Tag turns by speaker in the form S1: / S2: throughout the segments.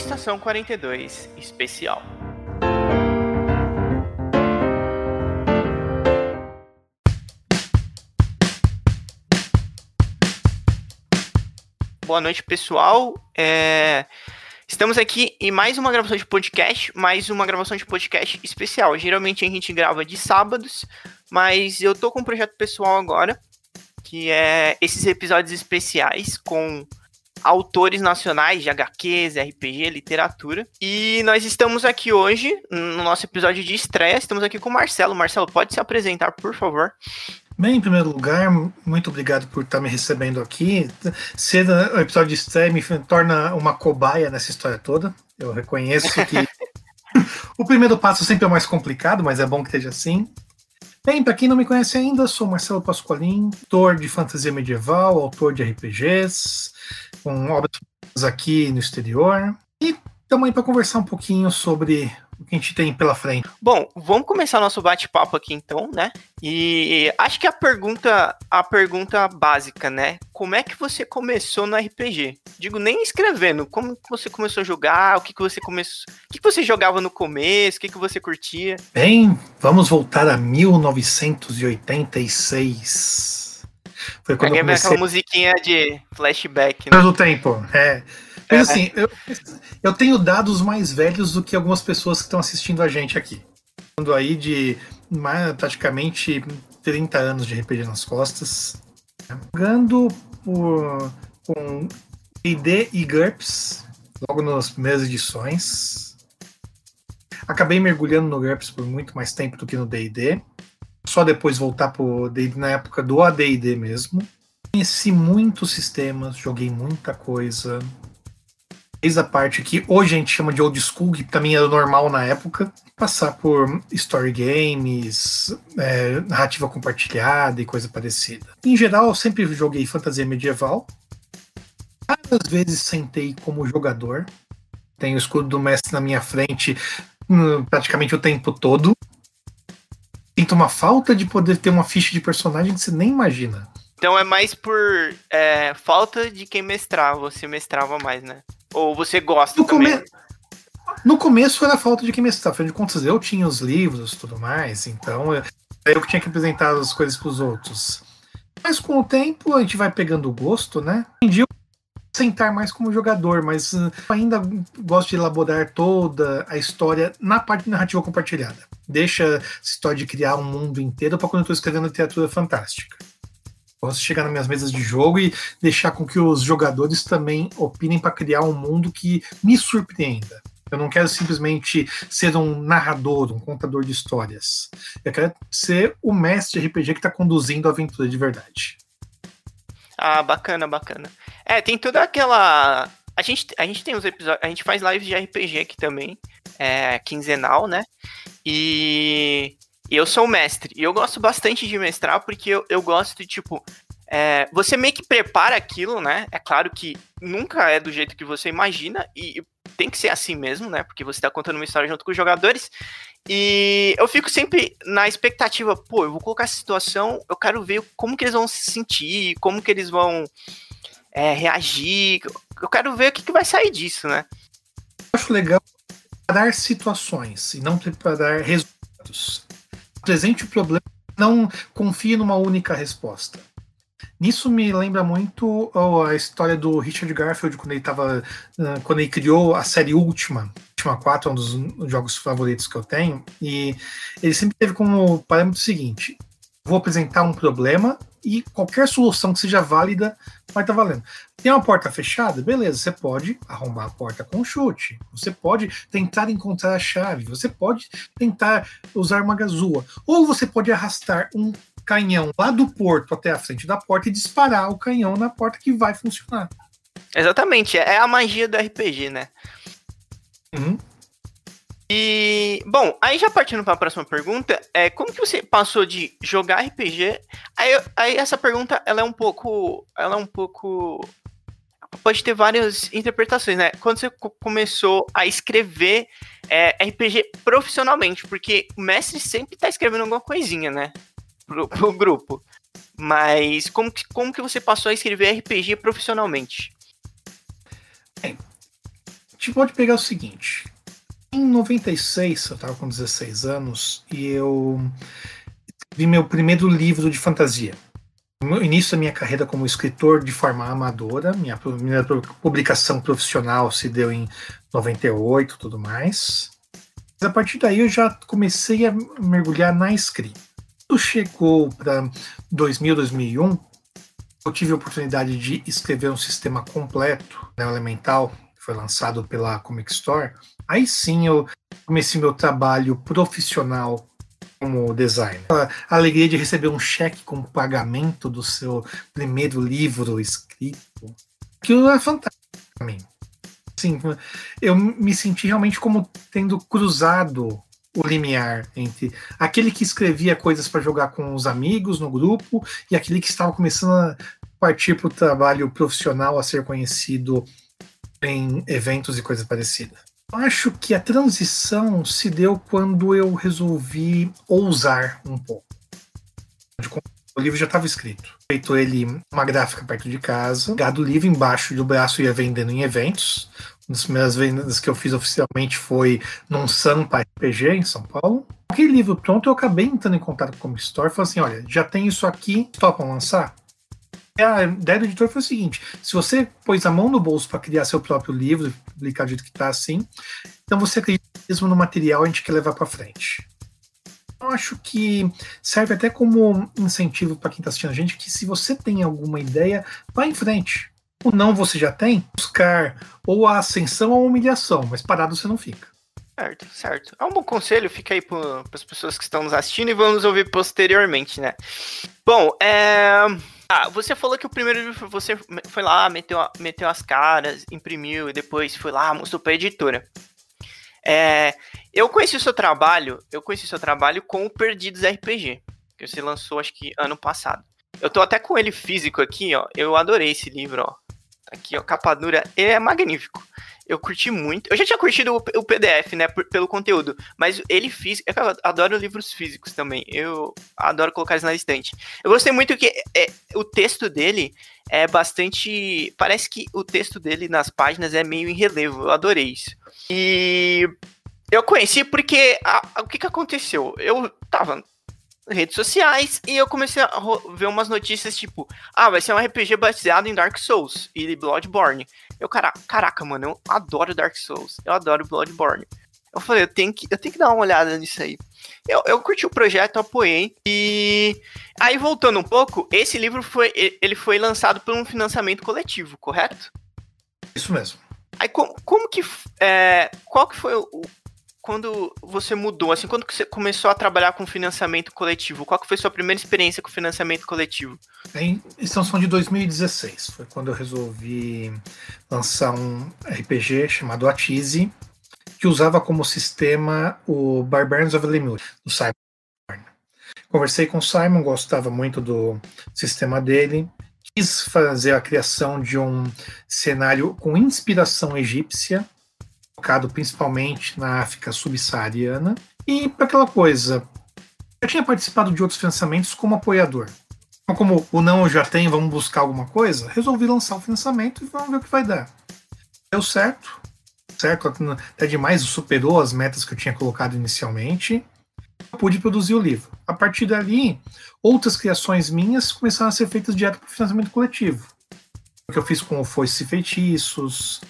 S1: Estação 42 Especial. Boa noite, pessoal. É... Estamos aqui em mais uma gravação de podcast, mais uma gravação de podcast especial. Geralmente a gente grava de sábados, mas eu tô com um projeto pessoal agora, que é esses episódios especiais com autores nacionais de HQs, RPG, literatura. E nós estamos aqui hoje, no nosso episódio de estreia, estamos aqui com o Marcelo. Marcelo, pode se apresentar, por favor.
S2: Bem, em primeiro lugar, muito obrigado por estar me recebendo aqui. Ser o episódio de estreia me torna uma cobaia nessa história toda. Eu reconheço que o primeiro passo sempre é o mais complicado, mas é bom que esteja assim. Bem, para quem não me conhece ainda, sou Marcelo Pasqualin, autor de fantasia medieval, autor de RPGs, com obras aqui no exterior. E estamos aí para conversar um pouquinho sobre o que a gente tem pela frente.
S1: Bom, vamos começar nosso bate-papo aqui então, né? E acho que a pergunta, a pergunta básica, né? Como é que você começou no RPG? Digo, nem escrevendo, como você começou a jogar? O que que você começou? O que, que você jogava no começo? O que que você curtia?
S2: Bem, vamos voltar a 1986.
S1: Foi quando eu comecei... aquela musiquinha de flashback, né?
S2: do tempo, é. Mas é. assim, eu, eu tenho dados mais velhos do que algumas pessoas que estão assistindo a gente aqui. Falando aí de praticamente 30 anos de RPG nas costas. Jogando por, com D&D e GURPS, logo nas primeiras edições. Acabei mergulhando no GURPS por muito mais tempo do que no D&D. Só depois voltar pro D&D na época do AD&D mesmo. Conheci muitos sistemas, joguei muita coisa desde a parte que hoje a gente chama de old school, que também era normal na época, passar por story games, é, narrativa compartilhada e coisa parecida. Em geral, eu sempre joguei fantasia medieval. Várias vezes sentei como jogador. Tenho o escudo do mestre na minha frente hum, praticamente o tempo todo. Sinto uma falta de poder ter uma ficha de personagem que você nem imagina.
S1: Então é mais por é, falta de quem mestrava, você mestrava mais, né? Ou você gosta
S2: no
S1: também?
S2: Come... No começo era falta de quem mestrava, afinal de contas eu tinha os livros e tudo mais, então eu, eu que tinha que apresentar as coisas para os outros. Mas com o tempo a gente vai pegando o gosto, né? Hoje em dia eu sentar mais como jogador, mas uh, ainda gosto de elaborar toda a história na parte narrativa compartilhada. Deixa essa história de criar um mundo inteiro para quando eu estou escrevendo literatura fantástica. Posso chegar nas minhas mesas de jogo e deixar com que os jogadores também opinem para criar um mundo que me surpreenda. Eu não quero simplesmente ser um narrador, um contador de histórias. Eu quero ser o mestre de RPG que está conduzindo a aventura de verdade.
S1: Ah, bacana, bacana. É, tem toda aquela. A gente, a gente tem os episódios. A gente faz lives de RPG aqui também. É, quinzenal, né? E eu sou mestre. E eu gosto bastante de mestrar porque eu, eu gosto de, tipo, é, você meio que prepara aquilo, né? É claro que nunca é do jeito que você imagina, e tem que ser assim mesmo, né? Porque você tá contando uma história junto com os jogadores. E eu fico sempre na expectativa, pô, eu vou colocar essa situação, eu quero ver como que eles vão se sentir, como que eles vão é, reagir. Eu quero ver o que, que vai sair disso, né?
S2: Eu acho legal preparar situações e não preparar resultados. Apresente o problema, não confie numa única resposta. Nisso me lembra muito a história do Richard Garfield quando ele tava, quando ele criou a série Ultima, Ultima 4 é um dos jogos favoritos que eu tenho, e ele sempre teve como parâmetro o seguinte: vou apresentar um problema e qualquer solução que seja válida vai estar tá valendo. Tem uma porta fechada? Beleza, você pode arrombar a porta com um chute. Você pode tentar encontrar a chave. Você pode tentar usar uma gazua. Ou você pode arrastar um canhão lá do porto até a frente da porta e disparar o canhão na porta que vai funcionar.
S1: Exatamente, é a magia do RPG, né?
S2: Uhum.
S1: E, bom, aí já partindo para a próxima pergunta, é como que você passou de jogar RPG? Aí, aí essa pergunta, ela é um pouco, ela é um pouco pode ter várias interpretações, né? Quando você começou a escrever é, RPG profissionalmente, porque o mestre sempre tá escrevendo alguma coisinha, né? Pro, pro grupo. Mas como que, como que você passou a escrever RPG profissionalmente?
S2: Bem, gente pode pegar o seguinte. Em 96, eu estava com 16 anos, e eu vi meu primeiro livro de fantasia. No início da minha carreira como escritor de forma amadora, minha primeira publicação profissional se deu em 98 tudo mais. Mas a partir daí eu já comecei a mergulhar na escrita. Quando chegou para 2000, 2001, eu tive a oportunidade de escrever um sistema completo, né, elemental, que foi lançado pela Comic Store. Aí sim eu comecei meu trabalho profissional como designer. A alegria de receber um cheque como pagamento do seu primeiro livro escrito, aquilo é fantástico para mim. Eu me senti realmente como tendo cruzado o limiar entre aquele que escrevia coisas para jogar com os amigos no grupo e aquele que estava começando a partir para o trabalho profissional a ser conhecido em eventos e coisas parecidas. Acho que a transição se deu quando eu resolvi ousar um pouco. O livro já estava escrito. Feito ele uma gráfica perto de casa, gado livro embaixo do braço ia vendendo em eventos. Uma das primeiras vendas que eu fiz oficialmente foi num Sampa RPG em São Paulo. Aquele livro pronto, eu acabei entrando em contato com o Store e falei assim: olha, já tem isso aqui, topam lançar? A ideia do editor foi o seguinte: se você pôs a mão no bolso para criar seu próprio livro, publicar do jeito que está assim, então você acredita mesmo no material a gente quer levar para frente. Eu acho que serve até como incentivo para quem está assistindo a gente que se você tem alguma ideia, vá em frente. O não você já tem, buscar ou a ascensão ou a humilhação, mas parado você não fica.
S1: Certo, certo. É um bom conselho, fica aí para as pessoas que estão nos assistindo e vão nos ouvir posteriormente, né? Bom, é. Ah, você falou que o primeiro livro você foi lá, meteu, meteu as caras, imprimiu e depois foi lá, mostrou pra editora. É, eu conheci o seu trabalho, eu conheci o seu trabalho com o Perdidos RPG, que você lançou acho que ano passado. Eu tô até com ele físico aqui, ó. Eu adorei esse livro, ó. Tá aqui, ó, capa dura, ele é magnífico eu curti muito. Eu já tinha curtido o, PDF, né, pelo conteúdo, mas ele físico, é eu adoro livros físicos também. Eu adoro colocar eles na estante. Eu gostei muito que é, o texto dele é bastante, parece que o texto dele nas páginas é meio em relevo. Eu adorei isso. E eu conheci porque a, a, o que que aconteceu? Eu tava redes sociais e eu comecei a ver umas notícias tipo, ah, vai ser um RPG baseado em Dark Souls e Bloodborne. Eu, cara, caraca, mano, eu adoro Dark Souls, eu adoro Bloodborne. Eu falei, eu tenho que, eu tenho que dar uma olhada nisso aí. Eu, eu curti o projeto, apoiei. E aí, voltando um pouco, esse livro foi, ele foi lançado por um financiamento coletivo, correto?
S2: Isso mesmo.
S1: Aí, como, como que. É, qual que foi o, quando você mudou, assim, quando você começou a trabalhar com financiamento coletivo? Qual que foi sua primeira experiência com financiamento coletivo?
S2: Em, de 2016, foi quando eu resolvi lançar um RPG chamado Atize, que usava como sistema o Barbarians of Lemur, do Simon. Conversei com o Simon, gostava muito do sistema dele, quis fazer a criação de um cenário com inspiração egípcia, focado principalmente na África subsaariana. E para aquela coisa, eu tinha participado de outros financiamentos como apoiador. Então, como o não eu já tenho, vamos buscar alguma coisa, resolvi lançar o financiamento e vamos ver o que vai dar. Deu certo, certo, até demais, superou as metas que eu tinha colocado inicialmente. Eu pude produzir o livro. A partir dali, outras criações minhas começaram a ser feitas direto para o financiamento coletivo. O que eu fiz com o Foice Feitiços,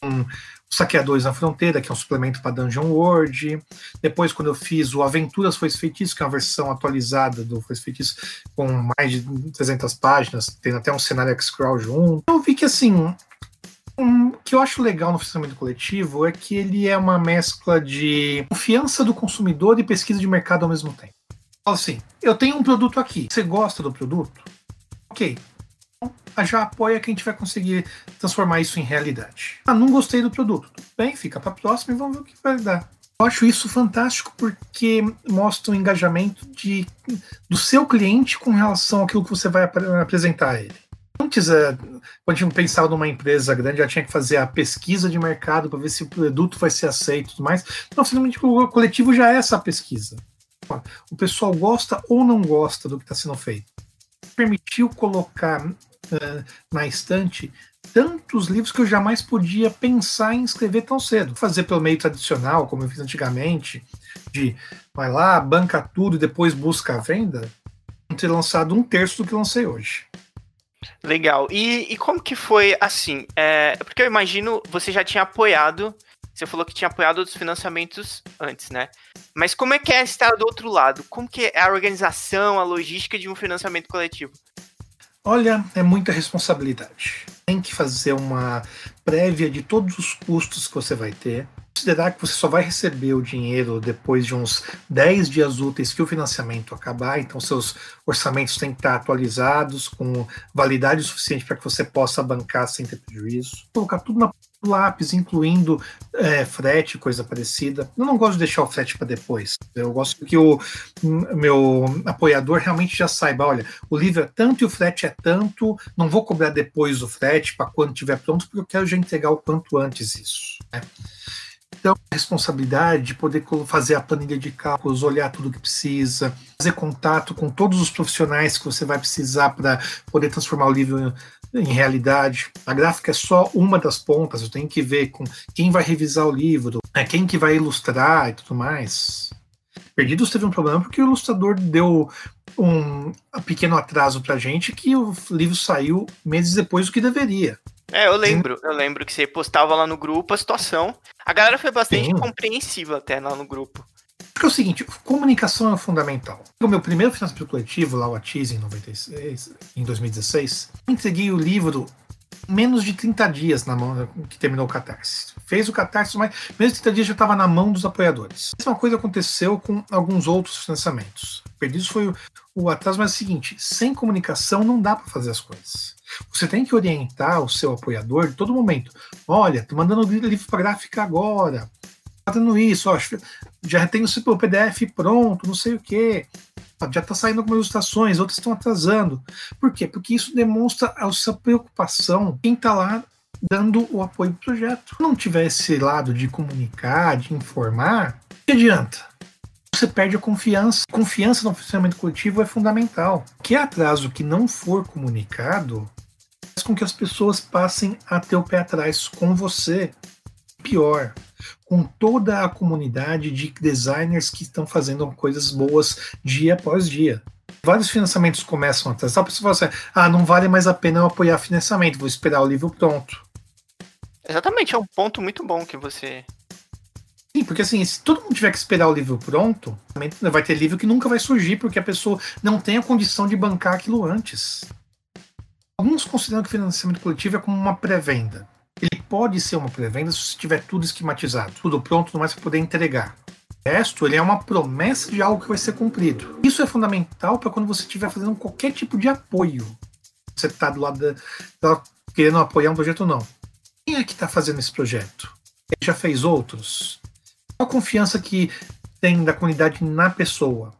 S2: com Saqueadores na Fronteira, que é um suplemento para Dungeon World. Depois, quando eu fiz o Aventuras Foi Feitiço, que é uma versão atualizada do Foi Feitiço, com mais de 300 páginas, tem até um cenário X-Crawl junto. Eu vi que, assim, um, que eu acho legal no financiamento coletivo é que ele é uma mescla de confiança do consumidor e pesquisa de mercado ao mesmo tempo. Assim, eu tenho um produto aqui, você gosta do produto? Ok, já apoia que a gente vai conseguir transformar isso em realidade. Ah, não gostei do produto. Tudo bem, fica para próxima e vamos ver o que vai dar. Eu acho isso fantástico porque mostra o engajamento de, do seu cliente com relação àquilo que você vai ap apresentar a ele. Antes, é, quando a gente pensava numa empresa grande, já tinha que fazer a pesquisa de mercado para ver se o produto vai ser aceito e tudo mais. Então, finalmente, o coletivo já é essa pesquisa. O pessoal gosta ou não gosta do que está sendo feito. Permitiu colocar uh, na estante tantos livros que eu jamais podia pensar em escrever tão cedo. Fazer pelo meio tradicional, como eu fiz antigamente, de vai lá, banca tudo e depois busca a venda, não ter lançado um terço do que lancei hoje.
S1: Legal. E, e como que foi assim? É, porque eu imagino você já tinha apoiado, você falou que tinha apoiado outros financiamentos antes, né? Mas como é que é estar do outro lado? Como que é a organização, a logística de um financiamento coletivo?
S2: Olha, é muita responsabilidade. Tem que fazer uma prévia de todos os custos que você vai ter. Considerar que você só vai receber o dinheiro depois de uns 10 dias úteis que o financiamento acabar, então seus orçamentos têm que estar atualizados, com validade suficiente para que você possa bancar sem ter prejuízo. Colocar tudo na lápis, incluindo é, frete, coisa parecida. Eu não gosto de deixar o frete para depois. Eu gosto que o meu apoiador realmente já saiba, olha, o livro é tanto e o frete é tanto, não vou cobrar depois o frete para quando estiver pronto, porque eu quero já entregar o quanto antes isso. Né? Então, a responsabilidade de poder fazer a planilha de cálculos, olhar tudo que precisa, fazer contato com todos os profissionais que você vai precisar para poder transformar o livro em realidade. A gráfica é só uma das pontas, eu tenho que ver com quem vai revisar o livro, né, quem que vai ilustrar e tudo mais. Perdidos teve um problema porque o ilustrador deu um pequeno atraso pra gente que o livro saiu meses depois do que deveria.
S1: É, eu lembro, eu lembro que você postava lá no grupo a situação. A galera foi bastante Sim. compreensiva até lá no grupo.
S2: Porque é o seguinte, comunicação é fundamental. O meu primeiro financiamento coletivo, lá o Atiz, em, 96, em 2016, entreguei o livro menos de 30 dias na mão que terminou o Catarse. Fez o Catarse, mas menos de 30 dias já estava na mão dos apoiadores. A mesma coisa aconteceu com alguns outros financiamentos. Perdidos foi o, o atraso, mas é o seguinte, sem comunicação não dá para fazer as coisas. Você tem que orientar o seu apoiador todo momento. Olha, tô mandando o livro para gráfica agora fazendo isso, ó, já tem o PDF pronto, não sei o quê. Já está saindo algumas ilustrações, outras estão atrasando. Por quê? Porque isso demonstra a sua preocupação quem está lá dando o apoio do projeto. Se não tiver esse lado de comunicar, de informar, que adianta? Você perde a confiança. Confiança no funcionamento coletivo é fundamental. Que atraso que não for comunicado faz com que as pessoas passem a ter o pé atrás com você. Pior, com toda a comunidade de designers que estão fazendo coisas boas dia após dia. Vários financiamentos começam a atrasar, a pessoa fala assim, ah, não vale mais a pena eu apoiar financiamento, vou esperar o livro pronto.
S1: Exatamente, é um ponto muito bom que você.
S2: Sim, porque assim, se todo mundo tiver que esperar o livro pronto, vai ter livro que nunca vai surgir, porque a pessoa não tem a condição de bancar aquilo antes. Alguns consideram que financiamento coletivo é como uma pré-venda. Pode ser uma pré-venda se tiver tudo esquematizado, tudo pronto, não mais para poder entregar. O resto, ele é uma promessa de algo que vai ser cumprido. Isso é fundamental para quando você estiver fazendo qualquer tipo de apoio. Você está do lado da, tá querendo apoiar um projeto ou não. Quem é que está fazendo esse projeto? Ele já fez outros? Qual a confiança que tem da comunidade na pessoa?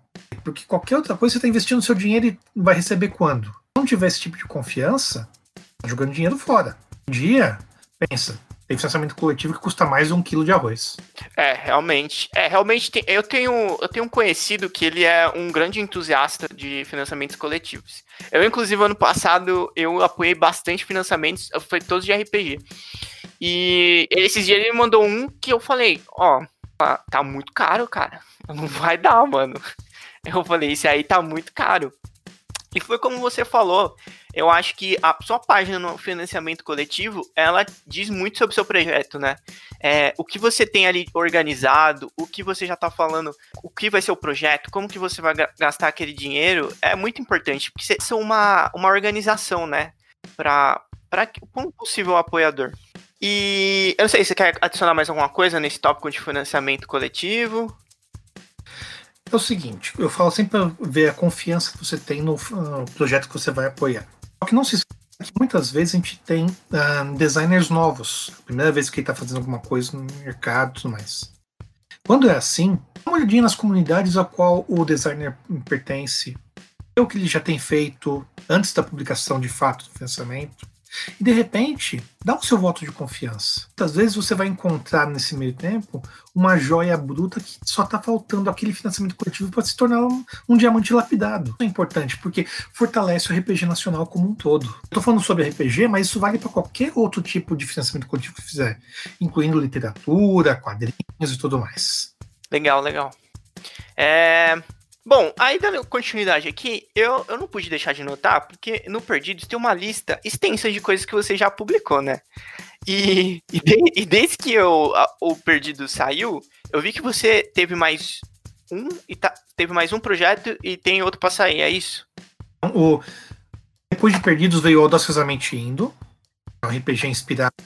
S2: Porque qualquer outra coisa você está investindo seu dinheiro e vai receber quando? Se não tiver esse tipo de confiança, está jogando dinheiro fora. Um dia, Pensa, tem financiamento coletivo que custa mais de um quilo de arroz.
S1: É, realmente. É, realmente tem, eu tenho eu tenho um conhecido que ele é um grande entusiasta de financiamentos coletivos. Eu, inclusive, ano passado, eu apoiei bastante financiamentos, foi todos de RPG. E esses dias ele me mandou um que eu falei, ó, tá, tá muito caro, cara. Não vai dar, mano. Eu falei, esse aí tá muito caro. E foi como você falou, eu acho que a sua página no financiamento coletivo, ela diz muito sobre o seu projeto, né? É, o que você tem ali organizado, o que você já está falando, o que vai ser o projeto, como que você vai gastar aquele dinheiro, é muito importante, porque você é uma, uma organização, né? Para um possível apoiador. E eu não sei, você quer adicionar mais alguma coisa nesse tópico de financiamento coletivo?
S2: É o seguinte, eu falo sempre para ver a confiança que você tem no uh, projeto que você vai apoiar. Só que não se que muitas vezes a gente tem uh, designers novos, primeira vez que ele está fazendo alguma coisa no mercado e tudo mais. Quando é assim, dá uma olhadinha nas comunidades a qual o designer pertence, o que ele já tem feito antes da publicação de fato do financiamento. E de repente, dá o seu voto de confiança. Muitas vezes você vai encontrar nesse meio tempo uma joia bruta que só está faltando aquele financiamento coletivo para se tornar um, um, diamante lapidado. Isso é importante porque fortalece o RPG nacional como um todo. Estou falando sobre RPG, mas isso vale para qualquer outro tipo de financiamento coletivo que fizer, incluindo literatura, quadrinhos e tudo mais.
S1: Legal, legal. É, Bom, aí dando continuidade aqui, eu, eu não pude deixar de notar, porque no Perdidos tem uma lista extensa de coisas que você já publicou, né? E, e, de, e desde que eu, a, o Perdido saiu, eu vi que você teve mais um e tá, teve mais um projeto e tem outro pra sair, é isso?
S2: O, depois de Perdidos veio Audaciosamente Indo, é um RPG inspirado em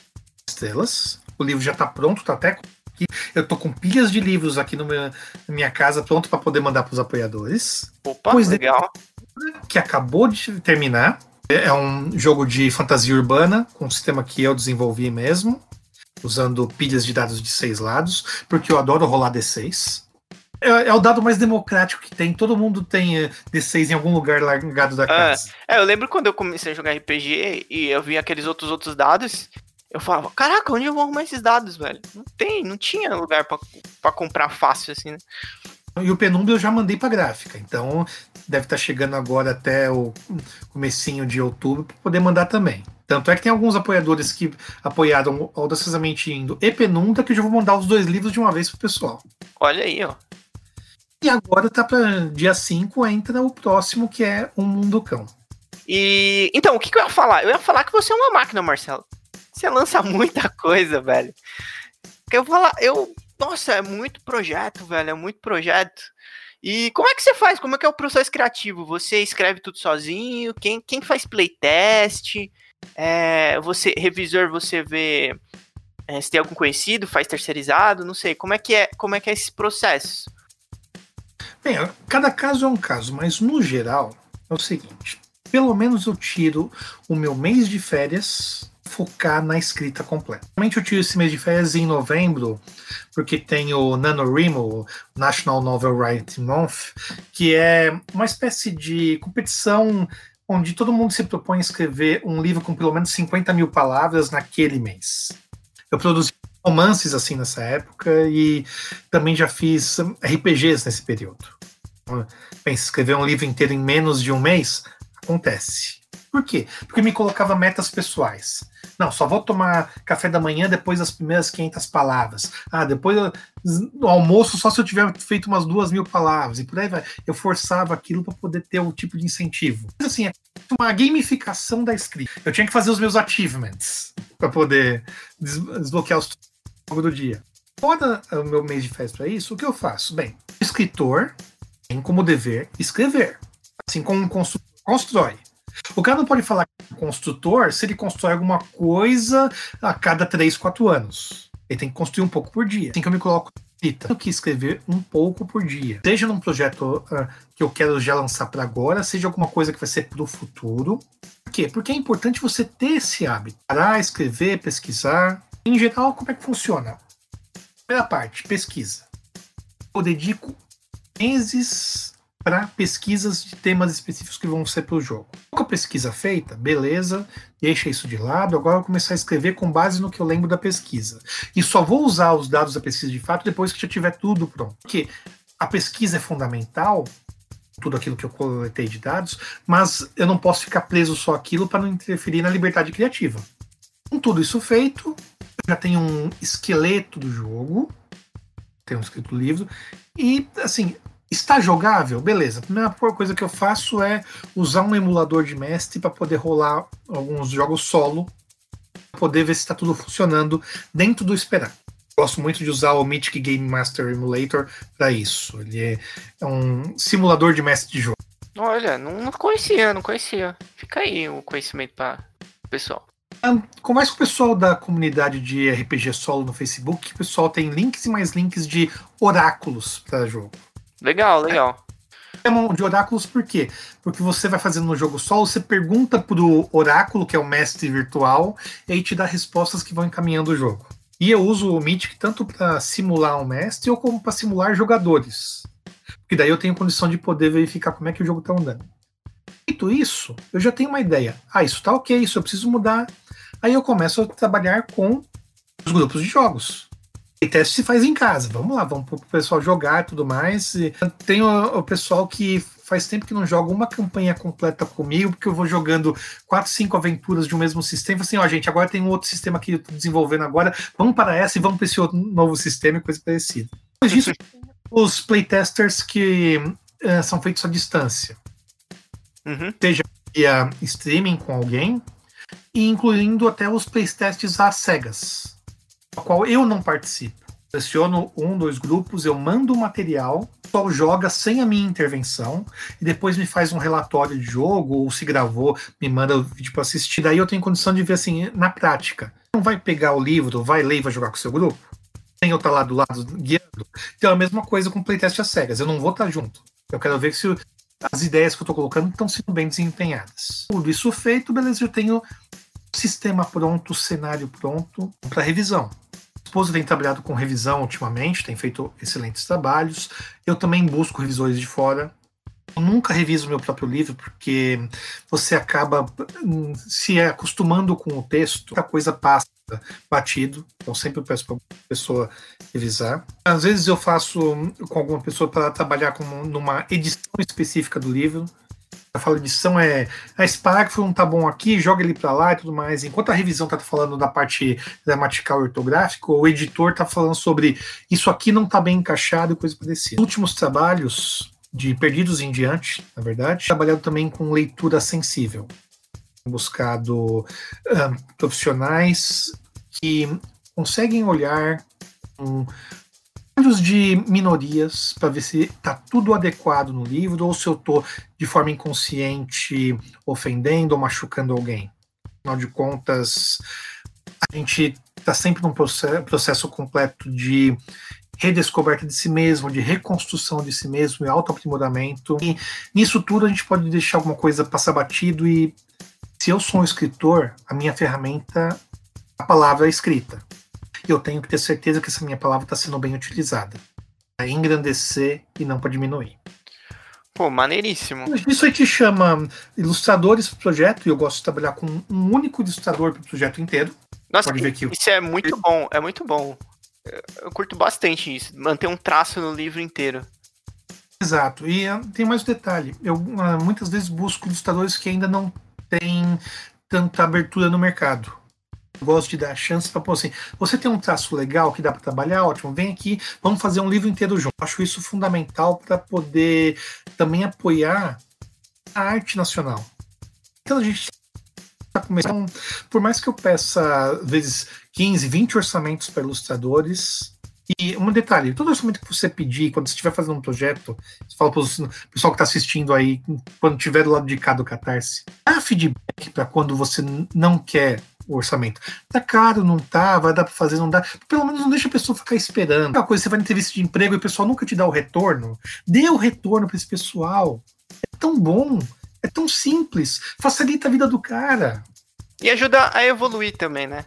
S2: estrelas. O livro já tá pronto, tá até aqui. Eu tô com pilhas de livros aqui no meu, na minha casa, pronto para poder mandar para os apoiadores.
S1: Opa, pois legal.
S2: Que acabou de terminar. É um jogo de fantasia urbana, com um sistema que eu desenvolvi mesmo, usando pilhas de dados de seis lados, porque eu adoro rolar D6. É, é, o dado mais democrático que tem. Todo mundo tem eh, D6 em algum lugar largado da ah, casa.
S1: É, eu lembro quando eu comecei a jogar RPG e eu vi aqueles outros outros dados eu falava, caraca, onde eu vou arrumar esses dados, velho? Não tem, não tinha lugar para comprar fácil assim, né?
S2: E o Penumbra eu já mandei para gráfica, então deve estar tá chegando agora até o comecinho de outubro para poder mandar também. Tanto é que tem alguns apoiadores que apoiaram audaciosamente indo e Penumbra que eu já vou mandar os dois livros de uma vez pro pessoal.
S1: Olha aí, ó.
S2: E agora tá para dia 5 entra o próximo que é um Mundo Cão.
S1: E então, o que, que eu ia falar? Eu ia falar que você é uma máquina, Marcelo. Você lança muita coisa, velho. Eu falar, eu. Nossa, é muito projeto, velho. É muito projeto. E como é que você faz? Como é que é o processo criativo? Você escreve tudo sozinho? Quem, quem faz playtest? É, você, revisor, você vê é, se tem algum conhecido, faz terceirizado, não sei. Como é que é, como é, que é esse processo?
S2: Bem, cada caso é um caso, mas no geral é o seguinte: pelo menos eu tiro o meu mês de férias focar na escrita completa. Realmente eu tiro esse mês de férias em novembro, porque tem o NaNoWriMo, National Novel Writing Month, que é uma espécie de competição onde todo mundo se propõe a escrever um livro com pelo menos 50 mil palavras naquele mês. Eu produzi romances assim nessa época e também já fiz RPGs nesse período. Pensa, escrever um livro inteiro em menos de um mês acontece. Por quê? Porque me colocava metas pessoais. Não, só vou tomar café da manhã depois das primeiras 500 palavras. Ah, depois do almoço só se eu tiver feito umas duas mil palavras. E por aí vai. Eu forçava aquilo para poder ter o tipo de incentivo. Mas assim, é uma gamificação da escrita. Eu tinha que fazer os meus achievements para poder desbloquear os do dia. Fora o meu mês de festa para isso, o que eu faço? Bem, escritor tem como dever escrever. Assim como um construtor constrói. O cara não pode falar que é construtor se ele constrói alguma coisa a cada 3, 4 anos. Ele tem que construir um pouco por dia. Assim que eu me coloco tenho que escrever um pouco por dia. Seja num projeto uh, que eu quero já lançar para agora, seja alguma coisa que vai ser para o futuro. Por quê? Porque é importante você ter esse hábito. Parar, escrever, pesquisar. Em geral, como é que funciona? Primeira parte, pesquisa. Eu dedico meses para pesquisas de temas específicos que vão ser para o jogo. Com a pesquisa feita, beleza, deixa isso de lado, agora eu vou começar a escrever com base no que eu lembro da pesquisa. E só vou usar os dados da pesquisa de fato depois que já tiver tudo pronto. Porque a pesquisa é fundamental, tudo aquilo que eu coletei de dados, mas eu não posso ficar preso só aquilo para não interferir na liberdade criativa. Com tudo isso feito, já tenho um esqueleto do jogo, tenho um escrito livro, e assim, Está jogável? Beleza. A primeira coisa que eu faço é usar um emulador de mestre para poder rolar alguns jogos solo, poder ver se está tudo funcionando dentro do esperar. Gosto muito de usar o Mythic Game Master Emulator para isso. Ele é, é um simulador de mestre de jogo.
S1: Olha, não, conhecia, não conhecia. Fica aí o conhecimento para o pessoal.
S2: Converse com o pessoal da comunidade de RPG solo no Facebook. O pessoal tem links e mais links de oráculos para jogo.
S1: Legal, legal.
S2: Chamam de oráculos por quê? Porque você vai fazendo no jogo solo, você pergunta pro oráculo, que é o mestre virtual, e aí te dá respostas que vão encaminhando o jogo. E eu uso o Mythic tanto para simular um mestre ou como para simular jogadores. Porque daí eu tenho condição de poder verificar como é que o jogo está andando. Feito isso, eu já tenho uma ideia. Ah, isso tá ok, isso eu preciso mudar Aí eu começo a trabalhar com os grupos de jogos. E teste se faz em casa. Vamos lá, vamos pro pessoal jogar e tudo mais. E tem o, o, pessoal que faz tempo que não joga uma campanha completa comigo, porque eu vou jogando quatro, cinco aventuras de um mesmo sistema. Assim, ó, gente, agora tem um outro sistema que eu tô desenvolvendo agora. Vamos para essa e vamos para esse outro novo sistema e coisa parecida. Depois disso, os playtesters que uh, são feitos à distância. Uhum. Seja via streaming com alguém, incluindo até os playtests às cegas a qual eu não participo. Seleciono um, dois grupos, eu mando o material, só joga sem a minha intervenção e depois me faz um relatório de jogo ou se gravou, me manda o vídeo para assistir. Daí eu tenho condição de ver assim na prática. Não vai pegar o livro, vai ler e vai jogar com o seu grupo? Tem eu estar lá do lado guiando. Então é a mesma coisa com playtest às cegas. Eu não vou estar junto. Eu quero ver se as ideias que eu estou colocando estão sendo bem desempenhadas. Tudo isso feito, beleza, eu tenho o sistema pronto, o cenário pronto para revisão esposa tem trabalhado com revisão ultimamente, tem feito excelentes trabalhos. Eu também busco revisores de fora. Eu nunca reviso meu próprio livro, porque você acaba hum, se acostumando com o texto, a coisa passa batido. Então, sempre peço para a pessoa revisar. Às vezes, eu faço com alguma pessoa para trabalhar com, numa edição específica do livro a fala edição é ah, esse parágrafo não tá bom aqui, joga ele para lá e tudo mais. Enquanto a revisão tá falando da parte gramatical e ortográfica, o editor tá falando sobre isso aqui não tá bem encaixado e coisa parecida. últimos trabalhos de Perdidos em Diante, na verdade, trabalhado também com leitura sensível. Buscado um, profissionais que conseguem olhar um, de minorias para ver se está tudo adequado no livro ou se eu estou de forma inconsciente ofendendo ou machucando alguém. Afinal de contas, a gente está sempre num processo, processo completo de redescoberta de si mesmo, de reconstrução de si mesmo e autoaprimoramento. E nisso tudo a gente pode deixar alguma coisa passar batido e se eu sou um escritor, a minha ferramenta, a palavra é escrita eu tenho que ter certeza que essa minha palavra está sendo bem utilizada. Para engrandecer e não para diminuir.
S1: Pô, maneiríssimo.
S2: Isso aí te chama ilustradores para o projeto, e eu gosto de trabalhar com um único ilustrador para o projeto inteiro.
S1: Nossa, Pode ver aqui. isso é muito bom, é muito bom. Eu curto bastante isso, manter um traço no livro inteiro.
S2: Exato, e uh, tem mais um detalhe. Eu uh, muitas vezes busco ilustradores que ainda não têm tanta abertura no mercado gosto de dar chance para pôr assim, você tem um traço legal que dá para trabalhar, ótimo, vem aqui, vamos fazer um livro inteiro junto. Acho isso fundamental para poder também apoiar a arte nacional. Então a gente está começando, por mais que eu peça às vezes 15, 20 orçamentos para ilustradores, e um detalhe, todo orçamento que você pedir, quando você estiver fazendo um projeto, você fala para o pessoal que está assistindo aí, quando estiver do lado de cá do Catarse, dá feedback para quando você não quer o orçamento. Tá caro, não tá, vai dar para fazer, não dá. Pelo menos não deixa a pessoa ficar esperando. Uma coisa, você vai na entrevista de emprego e o pessoal nunca te dá o retorno. Dê o retorno para esse pessoal. É tão bom, é tão simples, facilita a vida do cara.
S1: E ajuda a evoluir também, né?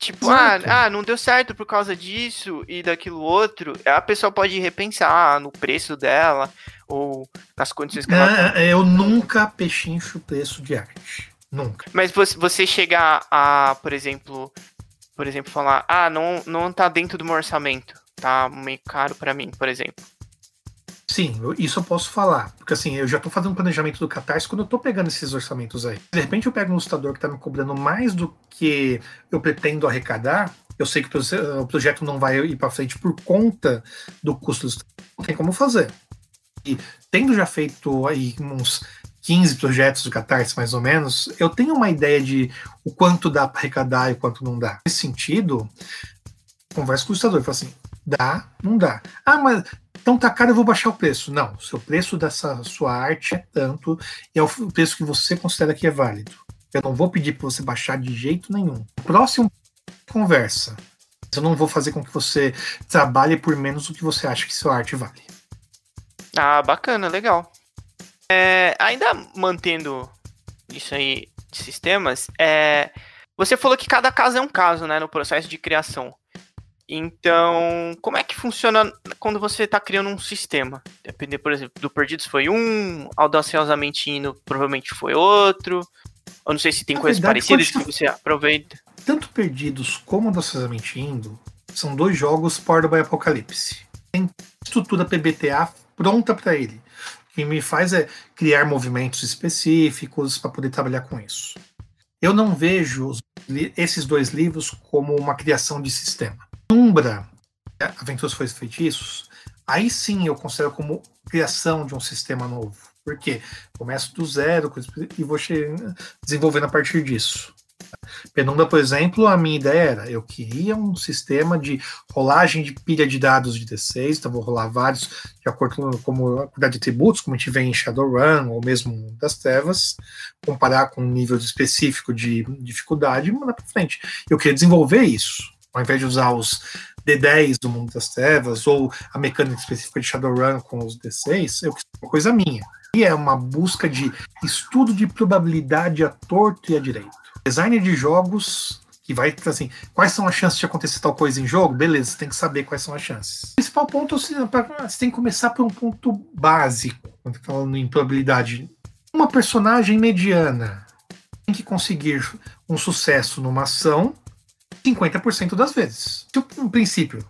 S1: Tipo, ah, ah, não deu certo por causa disso e daquilo outro. A pessoa pode repensar no preço dela ou nas condições que ela.
S2: É, eu nunca pechincho o preço de arte. Nunca.
S1: Mas você, chegar a, por exemplo, por exemplo, falar, ah, não, não tá dentro do meu orçamento, tá meio caro para mim, por exemplo.
S2: Sim, isso eu posso falar. Porque assim, eu já tô fazendo planejamento do Catarse quando eu tô pegando esses orçamentos aí. De repente eu pego um ilustrador que tá me cobrando mais do que eu pretendo arrecadar, eu sei que o projeto não vai ir para frente por conta do custo do Não tem como fazer. E tendo já feito aí uns 15 projetos do Catarse, mais ou menos, eu tenho uma ideia de o quanto dá para arrecadar e o quanto não dá. Nesse sentido, conversa com o ilustrador e fala assim: dá, não dá. Ah, mas então tá caro, eu vou baixar o preço. Não, o seu preço dessa sua arte é tanto, e é o preço que você considera que é válido. Eu não vou pedir para você baixar de jeito nenhum. Próximo conversa. Eu não vou fazer com que você trabalhe por menos do que você acha que sua arte vale.
S1: Ah, bacana, legal. É, ainda mantendo isso aí de sistemas, é, você falou que cada caso é um caso, né, no processo de criação. Então, como é que funciona quando você está criando um sistema? Depender, por exemplo, do Perdidos foi um, Audaciosamente Indo provavelmente foi outro. Eu não sei se tem Na coisas verdade, parecidas que você aproveita.
S2: Tanto Perdidos como Docilosamente Indo são dois jogos Powered by Apocalipse. Tem estrutura PBTA pronta para ele. Que me faz é criar movimentos específicos para poder trabalhar com isso. Eu não vejo esses dois livros como uma criação de sistema. Umbra, Aventuras Foi Feitiços, aí sim eu considero como criação de um sistema novo. Por quê? Começo do zero e vou desenvolvendo a partir disso. Penumbra, por exemplo, a minha ideia era, eu queria um sistema de rolagem de pilha de dados de D6, então vou rolar vários de acordo com a quantidade de tributos, como a gente vê em Shadowrun ou mesmo das Trevas, comparar com um nível específico de dificuldade e mandar para frente. Eu queria desenvolver isso, ao invés de usar os D10 do mundo das trevas ou a mecânica específica de Shadowrun com os D6, eu quis uma coisa minha. E é uma busca de estudo de probabilidade a torto e a direito. Design de jogos que vai assim, quais são as chances de acontecer tal coisa em jogo? Beleza, você tem que saber quais são as chances. O principal ponto assim, você tem que começar por um ponto básico, tá falando em probabilidade. Uma personagem mediana tem que conseguir um sucesso numa ação 50% das vezes. No princípio,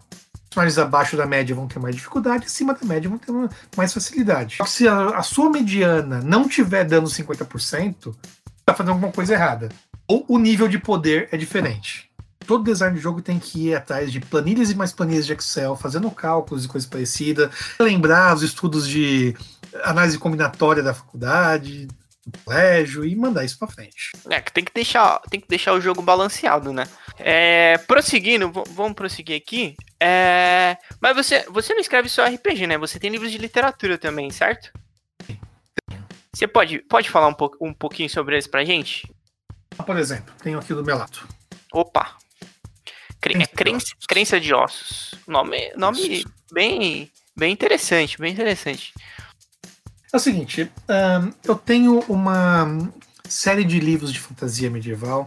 S2: personagens abaixo da média vão ter mais dificuldade, acima da média vão ter mais facilidade. Se a, a sua mediana não tiver dando 50%, está fazendo alguma coisa errada. Ou o nível de poder é diferente. Todo design de jogo tem que ir atrás de planilhas e mais planilhas de Excel, fazendo cálculos e coisas parecidas, lembrar os estudos de análise combinatória da faculdade, do colégio e mandar isso para frente.
S1: É, que tem que deixar, tem que deixar o jogo balanceado, né? É, prosseguindo, vamos prosseguir aqui. É, mas você, você não escreve só RPG, né? Você tem livros de literatura também, certo? Você pode, pode falar um, po um pouquinho sobre eles pra gente?
S2: Por exemplo, tenho aqui do meu lado.
S1: Opa! Cre é crença, crença de ossos. Nome, nome bem, bem interessante, bem interessante.
S2: É o seguinte, um, eu tenho uma série de livros de fantasia medieval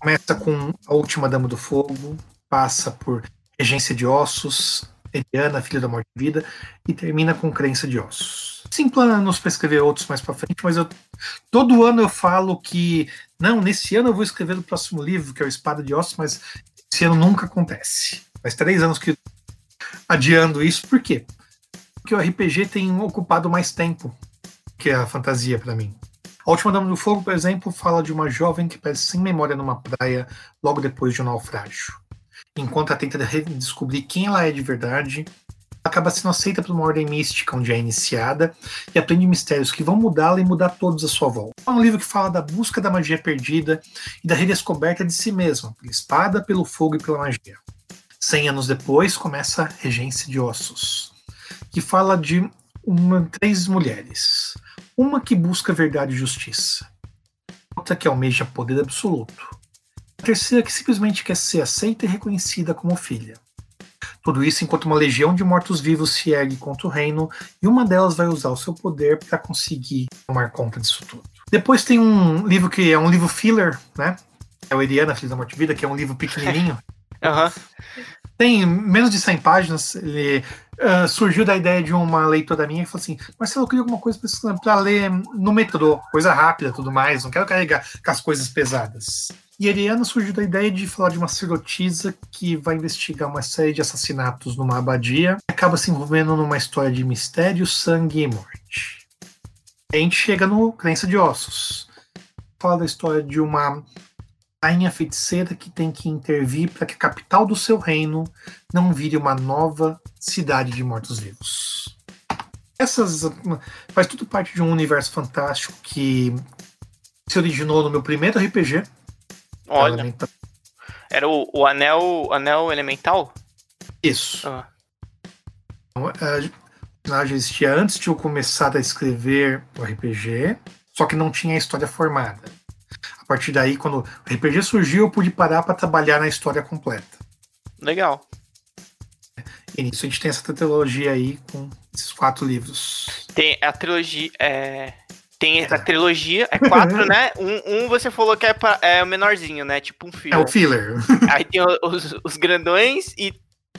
S2: Começa com A Última Dama do Fogo, passa por Regência de Ossos, Eliana, Filha da Morte e Vida, e termina com Crença de Ossos. Sim, planos para escrever outros mais para frente, mas eu, todo ano eu falo que, não, nesse ano eu vou escrever o próximo livro, que é o Espada de Ossos, mas esse ano nunca acontece. Faz três anos que adiando isso, por quê? Porque o RPG tem ocupado mais tempo que a fantasia para mim. A Última Dama do Fogo, por exemplo, fala de uma jovem que perde sem memória numa praia logo depois de um naufrágio. Enquanto ela tenta descobrir quem ela é de verdade, acaba sendo aceita por uma ordem mística onde é iniciada e aprende mistérios que vão mudá-la e mudar todos à sua volta. É um livro que fala da busca da magia perdida e da redescoberta de si mesma, pela espada, pelo fogo e pela magia. Cem anos depois começa Regência de Ossos, que fala de uma, três mulheres. Uma que busca verdade e justiça. Outra que almeja poder absoluto. A terceira que simplesmente quer ser aceita e reconhecida como filha. Tudo isso enquanto uma legião de mortos-vivos se ergue contra o reino e uma delas vai usar o seu poder para conseguir tomar conta disso tudo. Depois tem um livro que é um livro filler, né? É o Eriana, Filha da Morte Vida, que é um livro pequenininho.
S1: uhum.
S2: Tem menos de 100 páginas. Ele uh, surgiu da ideia de uma leitora minha que falou assim: Marcelo, eu queria alguma coisa para ler no metrô, coisa rápida tudo mais, não quero carregar com as coisas pesadas. E Ariana surgiu da ideia de falar de uma sacerdotisa que vai investigar uma série de assassinatos numa abadia e acaba se envolvendo numa história de mistério, sangue e morte. A gente chega no Crença de Ossos. Fala da história de uma rainha feiticeira que tem que intervir para que a capital do seu reino não vire uma nova cidade de mortos-vivos. Essas faz tudo parte de um universo fantástico que se originou no meu primeiro RPG.
S1: Olha. Era o, o anel, anel elemental?
S2: Isso. Ah. Então, a personagem existia antes de eu começar a escrever o RPG, só que não tinha a história formada partir daí, quando o RPG surgiu, eu pude parar para trabalhar na história completa.
S1: Legal.
S2: E nisso a gente tem essa trilogia aí com esses quatro livros.
S1: Tem a trilogia. É... Tem a trilogia, é quatro, né? Um, um você falou que é, pra, é o menorzinho, né? Tipo um
S2: filler. É o filler.
S1: Aí tem os, os grandões e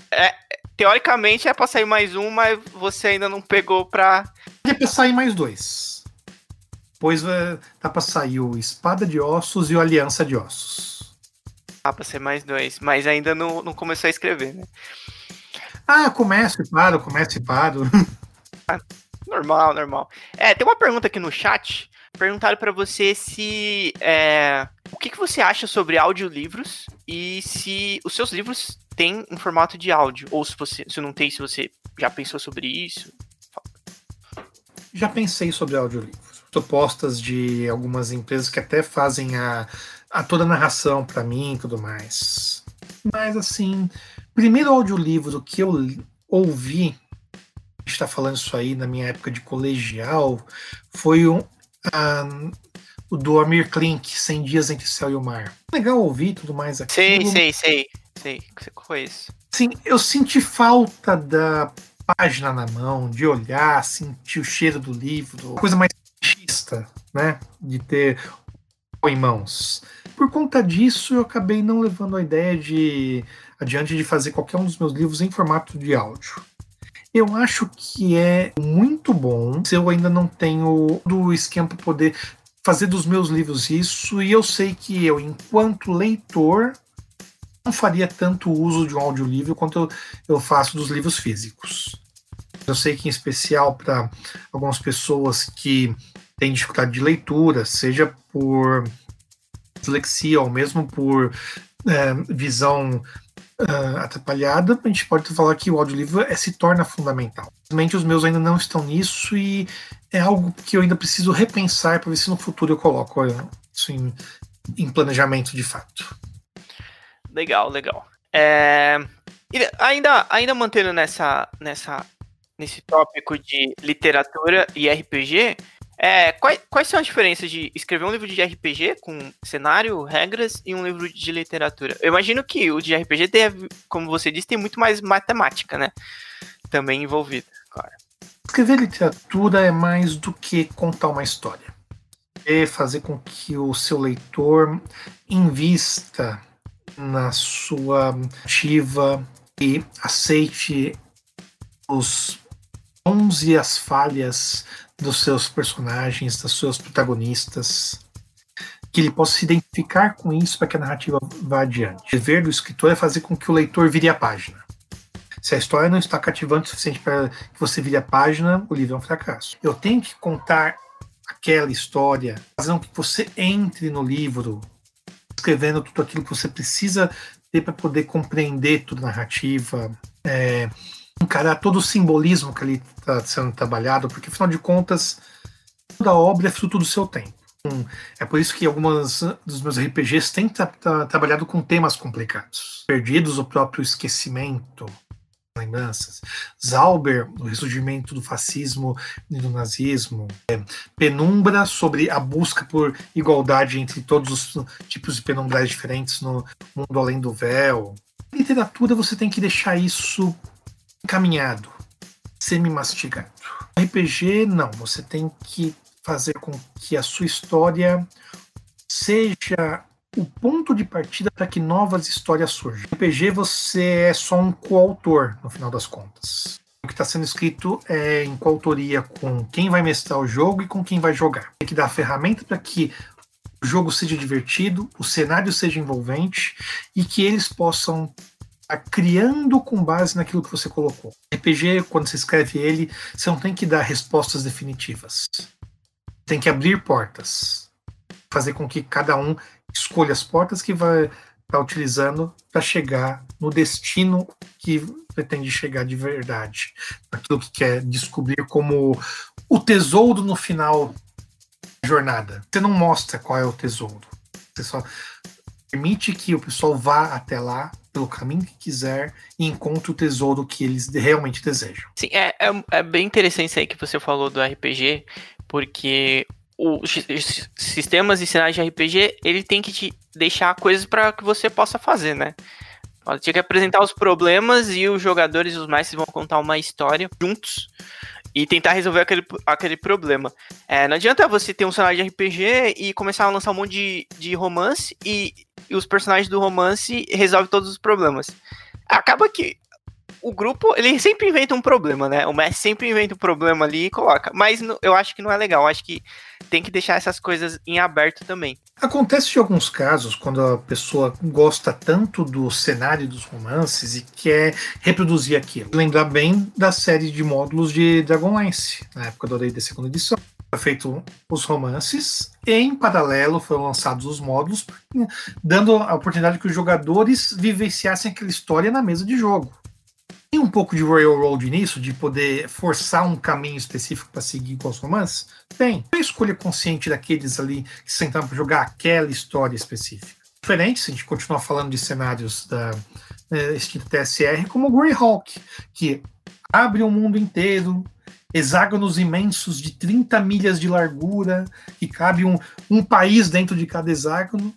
S1: é, teoricamente é pra sair mais um, mas você ainda não pegou pra.
S2: É pra sair mais dois. Depois vai, tá pra sair o Espada de Ossos e o Aliança de Ossos.
S1: Ah, pra ser mais dois. Mas ainda não, não começou a escrever, né?
S2: Ah, começo e paro, começo e paro.
S1: Ah, normal, normal. É, tem uma pergunta aqui no chat. Perguntaram para você se. É, o que, que você acha sobre audiolivros e se os seus livros têm um formato de áudio. Ou se você se não tem, se você já pensou sobre isso.
S2: Já pensei sobre audiolivros propostas de algumas empresas que até fazem a, a toda a narração para mim e tudo mais. Mas assim, primeiro audiolivro que eu ouvi, está falando isso aí na minha época de colegial, foi um, o do Amir Klink, 100 Dias Entre o Céu e o Mar. Legal ouvir tudo mais aqui.
S1: Sei, sei, sei. Sei, que foi isso.
S2: Sim, eu senti falta da página na mão, de olhar, sentir o cheiro do livro, coisa mais artista, né? De ter em mãos. Por conta disso, eu acabei não levando a ideia de adiante de fazer qualquer um dos meus livros em formato de áudio. Eu acho que é muito bom se eu ainda não tenho do esquema para poder fazer dos meus livros isso, e eu sei que eu, enquanto leitor, não faria tanto uso de um audiolivro quanto eu faço dos livros físicos. Eu sei que, em especial para algumas pessoas que têm dificuldade de leitura, seja por dislexia ou mesmo por é, visão uh, atrapalhada, a gente pode falar que o audiolivro é, se torna fundamental. Realmente os meus ainda não estão nisso e é algo que eu ainda preciso repensar para ver se no futuro eu coloco isso em, em planejamento de fato.
S1: Legal, legal. É, ainda, ainda mantendo nessa, nessa nesse tópico de literatura e RPG, é, quais, quais são as diferenças de escrever um livro de RPG com cenário, regras e um livro de literatura? Eu imagino que o de RPG deve, como você disse, tem muito mais matemática, né? Também envolvida, claro.
S2: Escrever literatura é mais do que contar uma história. É fazer com que o seu leitor invista na sua ativa e aceite os dons e as falhas dos seus personagens, dos seus protagonistas, que ele possa se identificar com isso para que a narrativa vá adiante. O dever do escritor é fazer com que o leitor vire a página. Se a história não está cativante o suficiente para que você vire a página, o livro é um fracasso. Eu tenho que contar aquela história, fazendo que você entre no livro, escrevendo tudo aquilo que você precisa ter para poder compreender toda a narrativa. É, encarar todo o simbolismo que ali está sendo trabalhado, porque afinal de contas, toda obra é fruto do seu tempo. É por isso que algumas dos meus RPGs têm tra tra trabalhado com temas complicados. Perdidos, o próprio esquecimento, lembranças. Zauber, o ressurgimento do fascismo e do nazismo. É, penumbra, sobre a busca por igualdade entre todos os tipos de penumbrais diferentes no mundo além do véu. literatura, você tem que deixar isso encaminhado, semi-mastigado. RPG, não. Você tem que fazer com que a sua história seja o ponto de partida para que novas histórias surjam. RPG, você é só um coautor, no final das contas. O que está sendo escrito é em coautoria com quem vai mestrar o jogo e com quem vai jogar. Tem que dar a ferramenta para que o jogo seja divertido, o cenário seja envolvente e que eles possam Tá criando com base naquilo que você colocou. RPG, quando você escreve ele, você não tem que dar respostas definitivas. Tem que abrir portas. Fazer com que cada um escolha as portas que vai estar tá utilizando para chegar no destino que pretende chegar de verdade. Aquilo que quer descobrir como o tesouro no final da jornada. Você não mostra qual é o tesouro. Você só permite que o pessoal vá até lá pelo caminho que quiser e encontre o tesouro que eles realmente desejam.
S1: Sim, é, é, é bem interessante isso aí que você falou do RPG, porque os sistemas e cenários de RPG, ele tem que te deixar coisas para que você possa fazer, né? Você tinha que apresentar os problemas e os jogadores, os mestres, vão contar uma história juntos e tentar resolver aquele, aquele problema. É, não adianta você ter um cenário de RPG e começar a lançar um monte de, de romance e, e os personagens do romance resolvem todos os problemas. Acaba que o grupo, ele sempre inventa um problema, né? O Messi sempre inventa um problema ali e coloca. Mas eu acho que não é legal. Eu acho que tem que deixar essas coisas em aberto também.
S2: Acontece em alguns casos, quando a pessoa gosta tanto do cenário dos romances e quer reproduzir aquilo. Lembrar bem da série de módulos de Dragonlance, na época da segunda edição. Feito os romances, em paralelo foram lançados os módulos, dando a oportunidade que os jogadores vivenciassem aquela história na mesa de jogo. Tem um pouco de Royal Road nisso, de poder forçar um caminho específico para seguir com os romances? Tem. É a escolha consciente daqueles ali que sentaram para jogar aquela história específica. Diferente, se a gente continuar falando de cenários da é, extinta TSR, como o Greyhawk, que abre o mundo inteiro, hexágonos imensos de 30 milhas de largura, que cabe um, um país dentro de cada hexágono,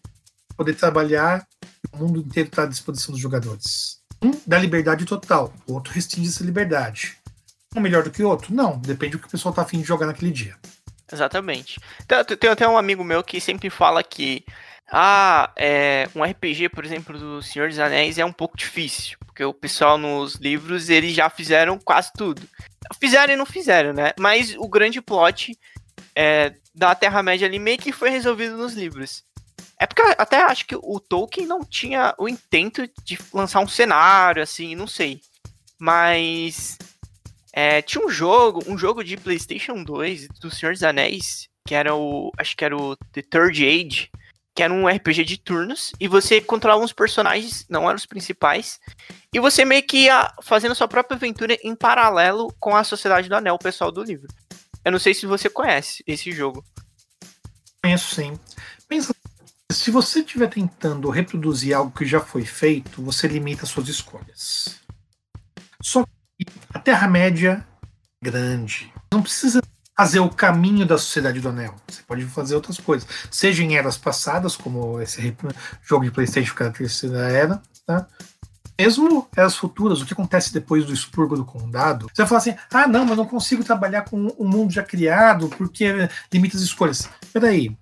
S2: poder trabalhar, o mundo inteiro está à disposição dos jogadores. Um dá liberdade total, o outro restringe essa liberdade. Um melhor do que o outro? Não, depende do que o pessoal está afim de jogar naquele dia.
S1: Exatamente. Tem até um amigo meu que sempre fala que ah, é, um RPG, por exemplo, do Senhor dos Anéis é um pouco difícil, porque o pessoal nos livros eles já fizeram quase tudo. Fizeram e não fizeram, né? Mas o grande plot é, da Terra-média ali meio que foi resolvido nos livros. É porque até acho que o Tolkien não tinha o intento de lançar um cenário, assim, não sei. Mas é, tinha um jogo, um jogo de PlayStation 2 do Senhor dos Anéis, que era o. Acho que era o The Third Age, que era um RPG de turnos, e você controlava uns personagens, não eram os principais, e você meio que ia fazendo sua própria aventura em paralelo com a Sociedade do Anel, o pessoal do livro. Eu não sei se você conhece esse jogo.
S2: Conheço sim. Pensa, se você estiver tentando reproduzir algo que já foi feito, você limita suas escolhas. Só que a Terra-média é grande. Não precisa fazer o caminho da Sociedade do Anel. Você pode fazer outras coisas, seja em eras passadas, como esse jogo de PlayStation que é a terceira era, tá? mesmo eras futuras, o que acontece depois do expurgo do condado, você vai falar assim: ah, não, mas não consigo trabalhar com um mundo já criado porque limita as escolhas. Peraí,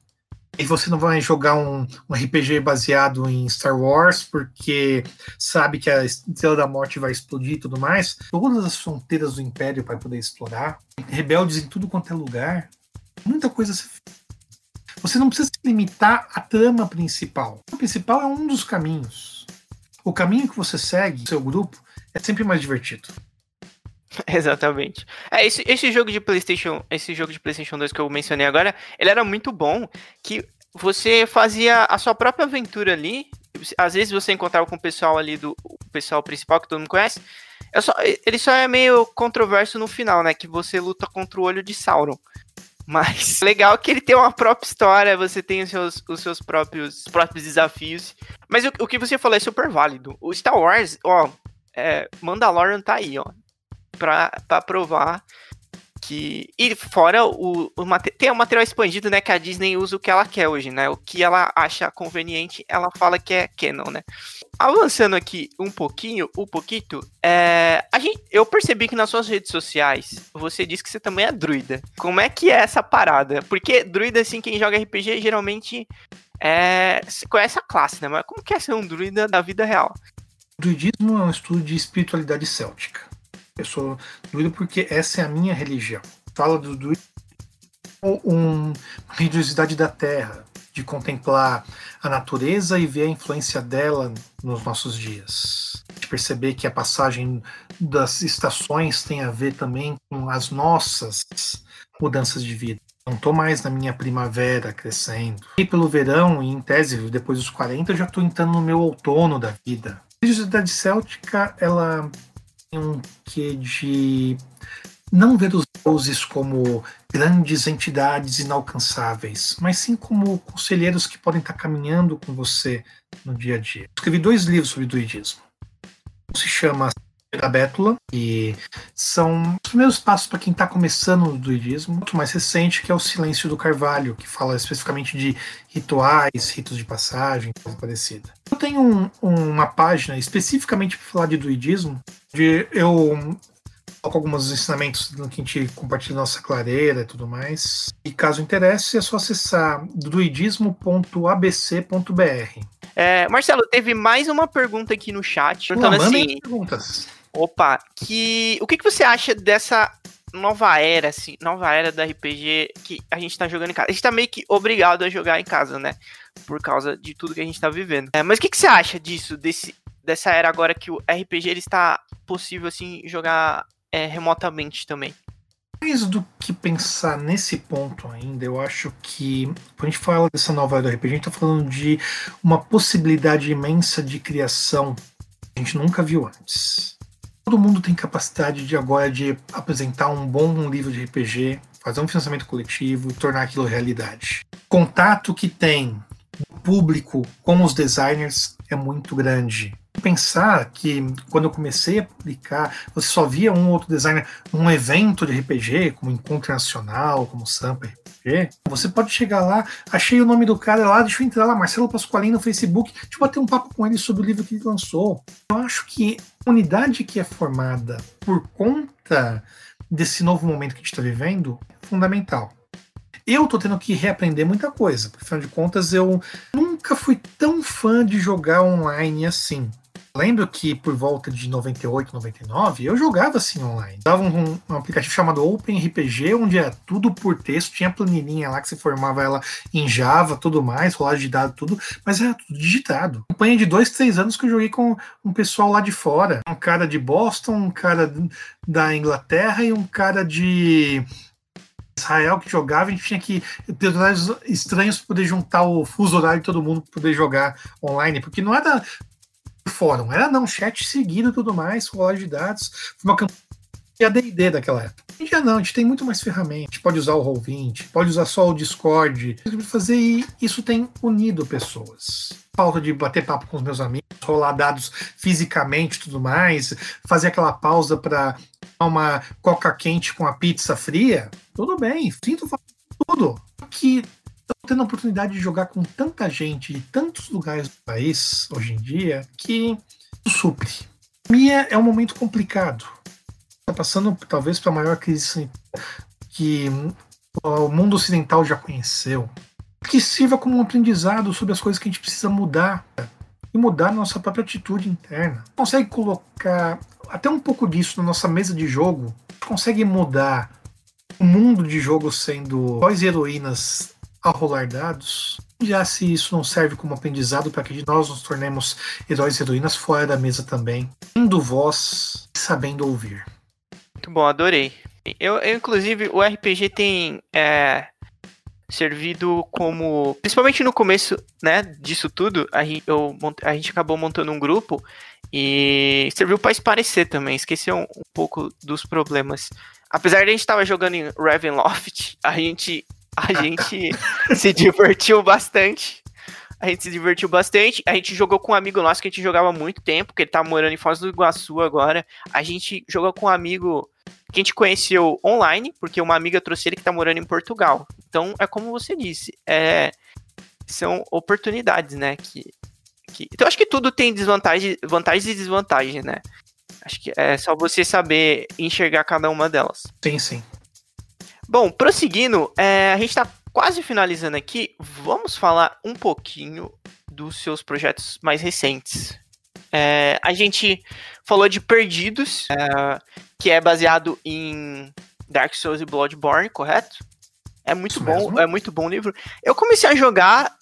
S2: e você não vai jogar um, um, RPG baseado em Star Wars porque sabe que a Estrela da Morte vai explodir e tudo mais. Todas as fronteiras do Império para poder explorar. Rebeldes em tudo quanto é lugar. Muita coisa se Você não precisa se limitar à trama principal. A principal é um dos caminhos. O caminho que você segue, seu grupo, é sempre mais divertido.
S1: Exatamente. É, esse, esse jogo de PlayStation, esse jogo de PlayStation 2 que eu mencionei agora, ele era muito bom que você fazia a sua própria aventura ali. Às vezes você encontrava com o pessoal ali do o pessoal principal que todo mundo conhece. É só, ele só é meio controverso no final, né? Que você luta contra o olho de Sauron. Mas legal que ele tem uma própria história, você tem os seus, os seus próprios, próprios desafios. Mas o, o que você falou é super válido. O Star Wars, ó, é, Mandalorian tá aí, ó para provar que. E fora o, o tem o material expandido, né? Que a Disney usa o que ela quer hoje, né? O que ela acha conveniente, ela fala que é canon, né? Avançando aqui um pouquinho, um pouquinho, é, a gente, eu percebi que nas suas redes sociais você disse que você também é druida. Como é que é essa parada? Porque druida, assim, quem joga RPG geralmente é, conhece a classe, né? Mas como que é ser um druida da vida real?
S2: Druidismo é um estudo de espiritualidade céltica. Eu sou druida porque essa é a minha religião. Fala do druida como uma religiosidade da terra, de contemplar a natureza e ver a influência dela nos nossos dias. De perceber que a passagem das estações tem a ver também com as nossas mudanças de vida. Não estou mais na minha primavera crescendo. E pelo verão, e em tese, depois dos 40, eu já estou entrando no meu outono da vida. A religiosidade céltica, ela um quê de não ver os deuses como grandes entidades inalcançáveis, mas sim como conselheiros que podem estar caminhando com você no dia a dia. Escrevi dois livros sobre druidismo. Um se chama da Bétula, e são os primeiros passos para quem está começando no druidismo. Outro mais recente, que é o Silêncio do Carvalho, que fala especificamente de rituais, ritos de passagem, coisa parecida. Eu tenho um, uma página especificamente para falar de druidismo, de eu coloco alguns ensinamentos que a gente compartilha nossa clareira e tudo mais. E caso interesse, é só acessar druidismo.abc.br.
S1: É, Marcelo, teve mais uma pergunta aqui no chat. Perguntando assim,
S2: perguntas.
S1: Opa, que o que, que você acha dessa nova era, assim, nova era da RPG que a gente tá jogando em casa? A gente tá meio que obrigado a jogar em casa, né? Por causa de tudo que a gente tá vivendo. É, mas o que, que você acha disso, desse, dessa era agora que o RPG ele está possível, assim, jogar é, remotamente também?
S2: Mais do que pensar nesse ponto ainda, eu acho que quando a gente fala dessa nova era do RPG, a gente tá falando de uma possibilidade imensa de criação que a gente nunca viu antes Todo mundo tem capacidade de agora de apresentar um bom livro de RPG, fazer um financiamento coletivo e tornar aquilo realidade. Contato que tem o público com os designers é muito grande. Pensar que quando eu comecei a publicar, você só via um outro designer num evento de RPG, como Encontro Nacional, como Sampa RPG. Você pode chegar lá, achei o nome do cara lá, deixa eu entrar lá, Marcelo Pasqualini no Facebook, deixa eu bater um papo com ele sobre o livro que ele lançou. Eu acho que unidade que é formada por conta desse novo momento que a gente está vivendo é fundamental. Eu tô tendo que reaprender muita coisa, porque afinal de contas eu nunca fui tão fã de jogar online assim. Lembro que por volta de 98, 99, eu jogava assim online. Dava um, um, aplicativo chamado OpenRPG, onde é tudo por texto, tinha planilhinha lá que você formava ela em Java, tudo mais, rolagem de dados, tudo, mas era tudo digitado. Campanha de dois, três anos que eu joguei com um pessoal lá de fora. Um cara de Boston, um cara da Inglaterra e um cara de Israel que jogava, a gente tinha que ter horários estranhos para poder juntar o fuso horário de todo mundo para poder jogar online, porque não era fórum. Era não, chat seguido e tudo mais, colagem de dados. Foi uma campanha AD&D daquela época. Já não, a gente tem muito mais ferramentas. Pode usar o Roll20, pode usar só o Discord. Fazer e isso tem unido pessoas. Falta de bater papo com os meus amigos, rolar dados fisicamente tudo mais, fazer aquela pausa para uma coca quente com a pizza fria, tudo bem, sinto tudo. Que tendo a oportunidade de jogar com tanta gente de tantos lugares do país hoje em dia que supre. Minha é um momento complicado. Está passando talvez para a maior crise que o mundo ocidental já conheceu. Que sirva como um aprendizado sobre as coisas que a gente precisa mudar e mudar nossa própria atitude interna. Consegue colocar até um pouco disso na nossa mesa de jogo? Consegue mudar o mundo de jogo sendo e heroínas a rolar dados. Já se isso não serve como aprendizado para que nós nos tornemos heróis e heroínas fora da mesa também, tendo voz e sabendo ouvir.
S1: Muito bom, adorei. Eu, eu inclusive, o RPG tem é, servido como. Principalmente no começo né, disso tudo, a gente, eu, a gente acabou montando um grupo e serviu para esparecer também, esqueceu um, um pouco dos problemas. Apesar de a gente estar jogando em Ravenloft, a gente a gente se divertiu bastante. A gente se divertiu bastante. A gente jogou com um amigo nosso que a gente jogava há muito tempo, que ele tá morando em Foz do Iguaçu agora. A gente jogou com um amigo que a gente conheceu online, porque uma amiga trouxe ele que tá morando em Portugal. Então, é como você disse, é, são oportunidades, né? Que, que, então, acho que tudo tem desvantagem, vantagens e desvantagens, né? Acho que é só você saber enxergar cada uma delas.
S2: Sim, sim.
S1: Bom, prosseguindo, é, a gente está quase finalizando aqui. Vamos falar um pouquinho dos seus projetos mais recentes. É, a gente falou de Perdidos, é, que é baseado em Dark Souls e Bloodborne, correto? É muito Isso bom, mesmo? é muito bom o livro. Eu comecei a jogar,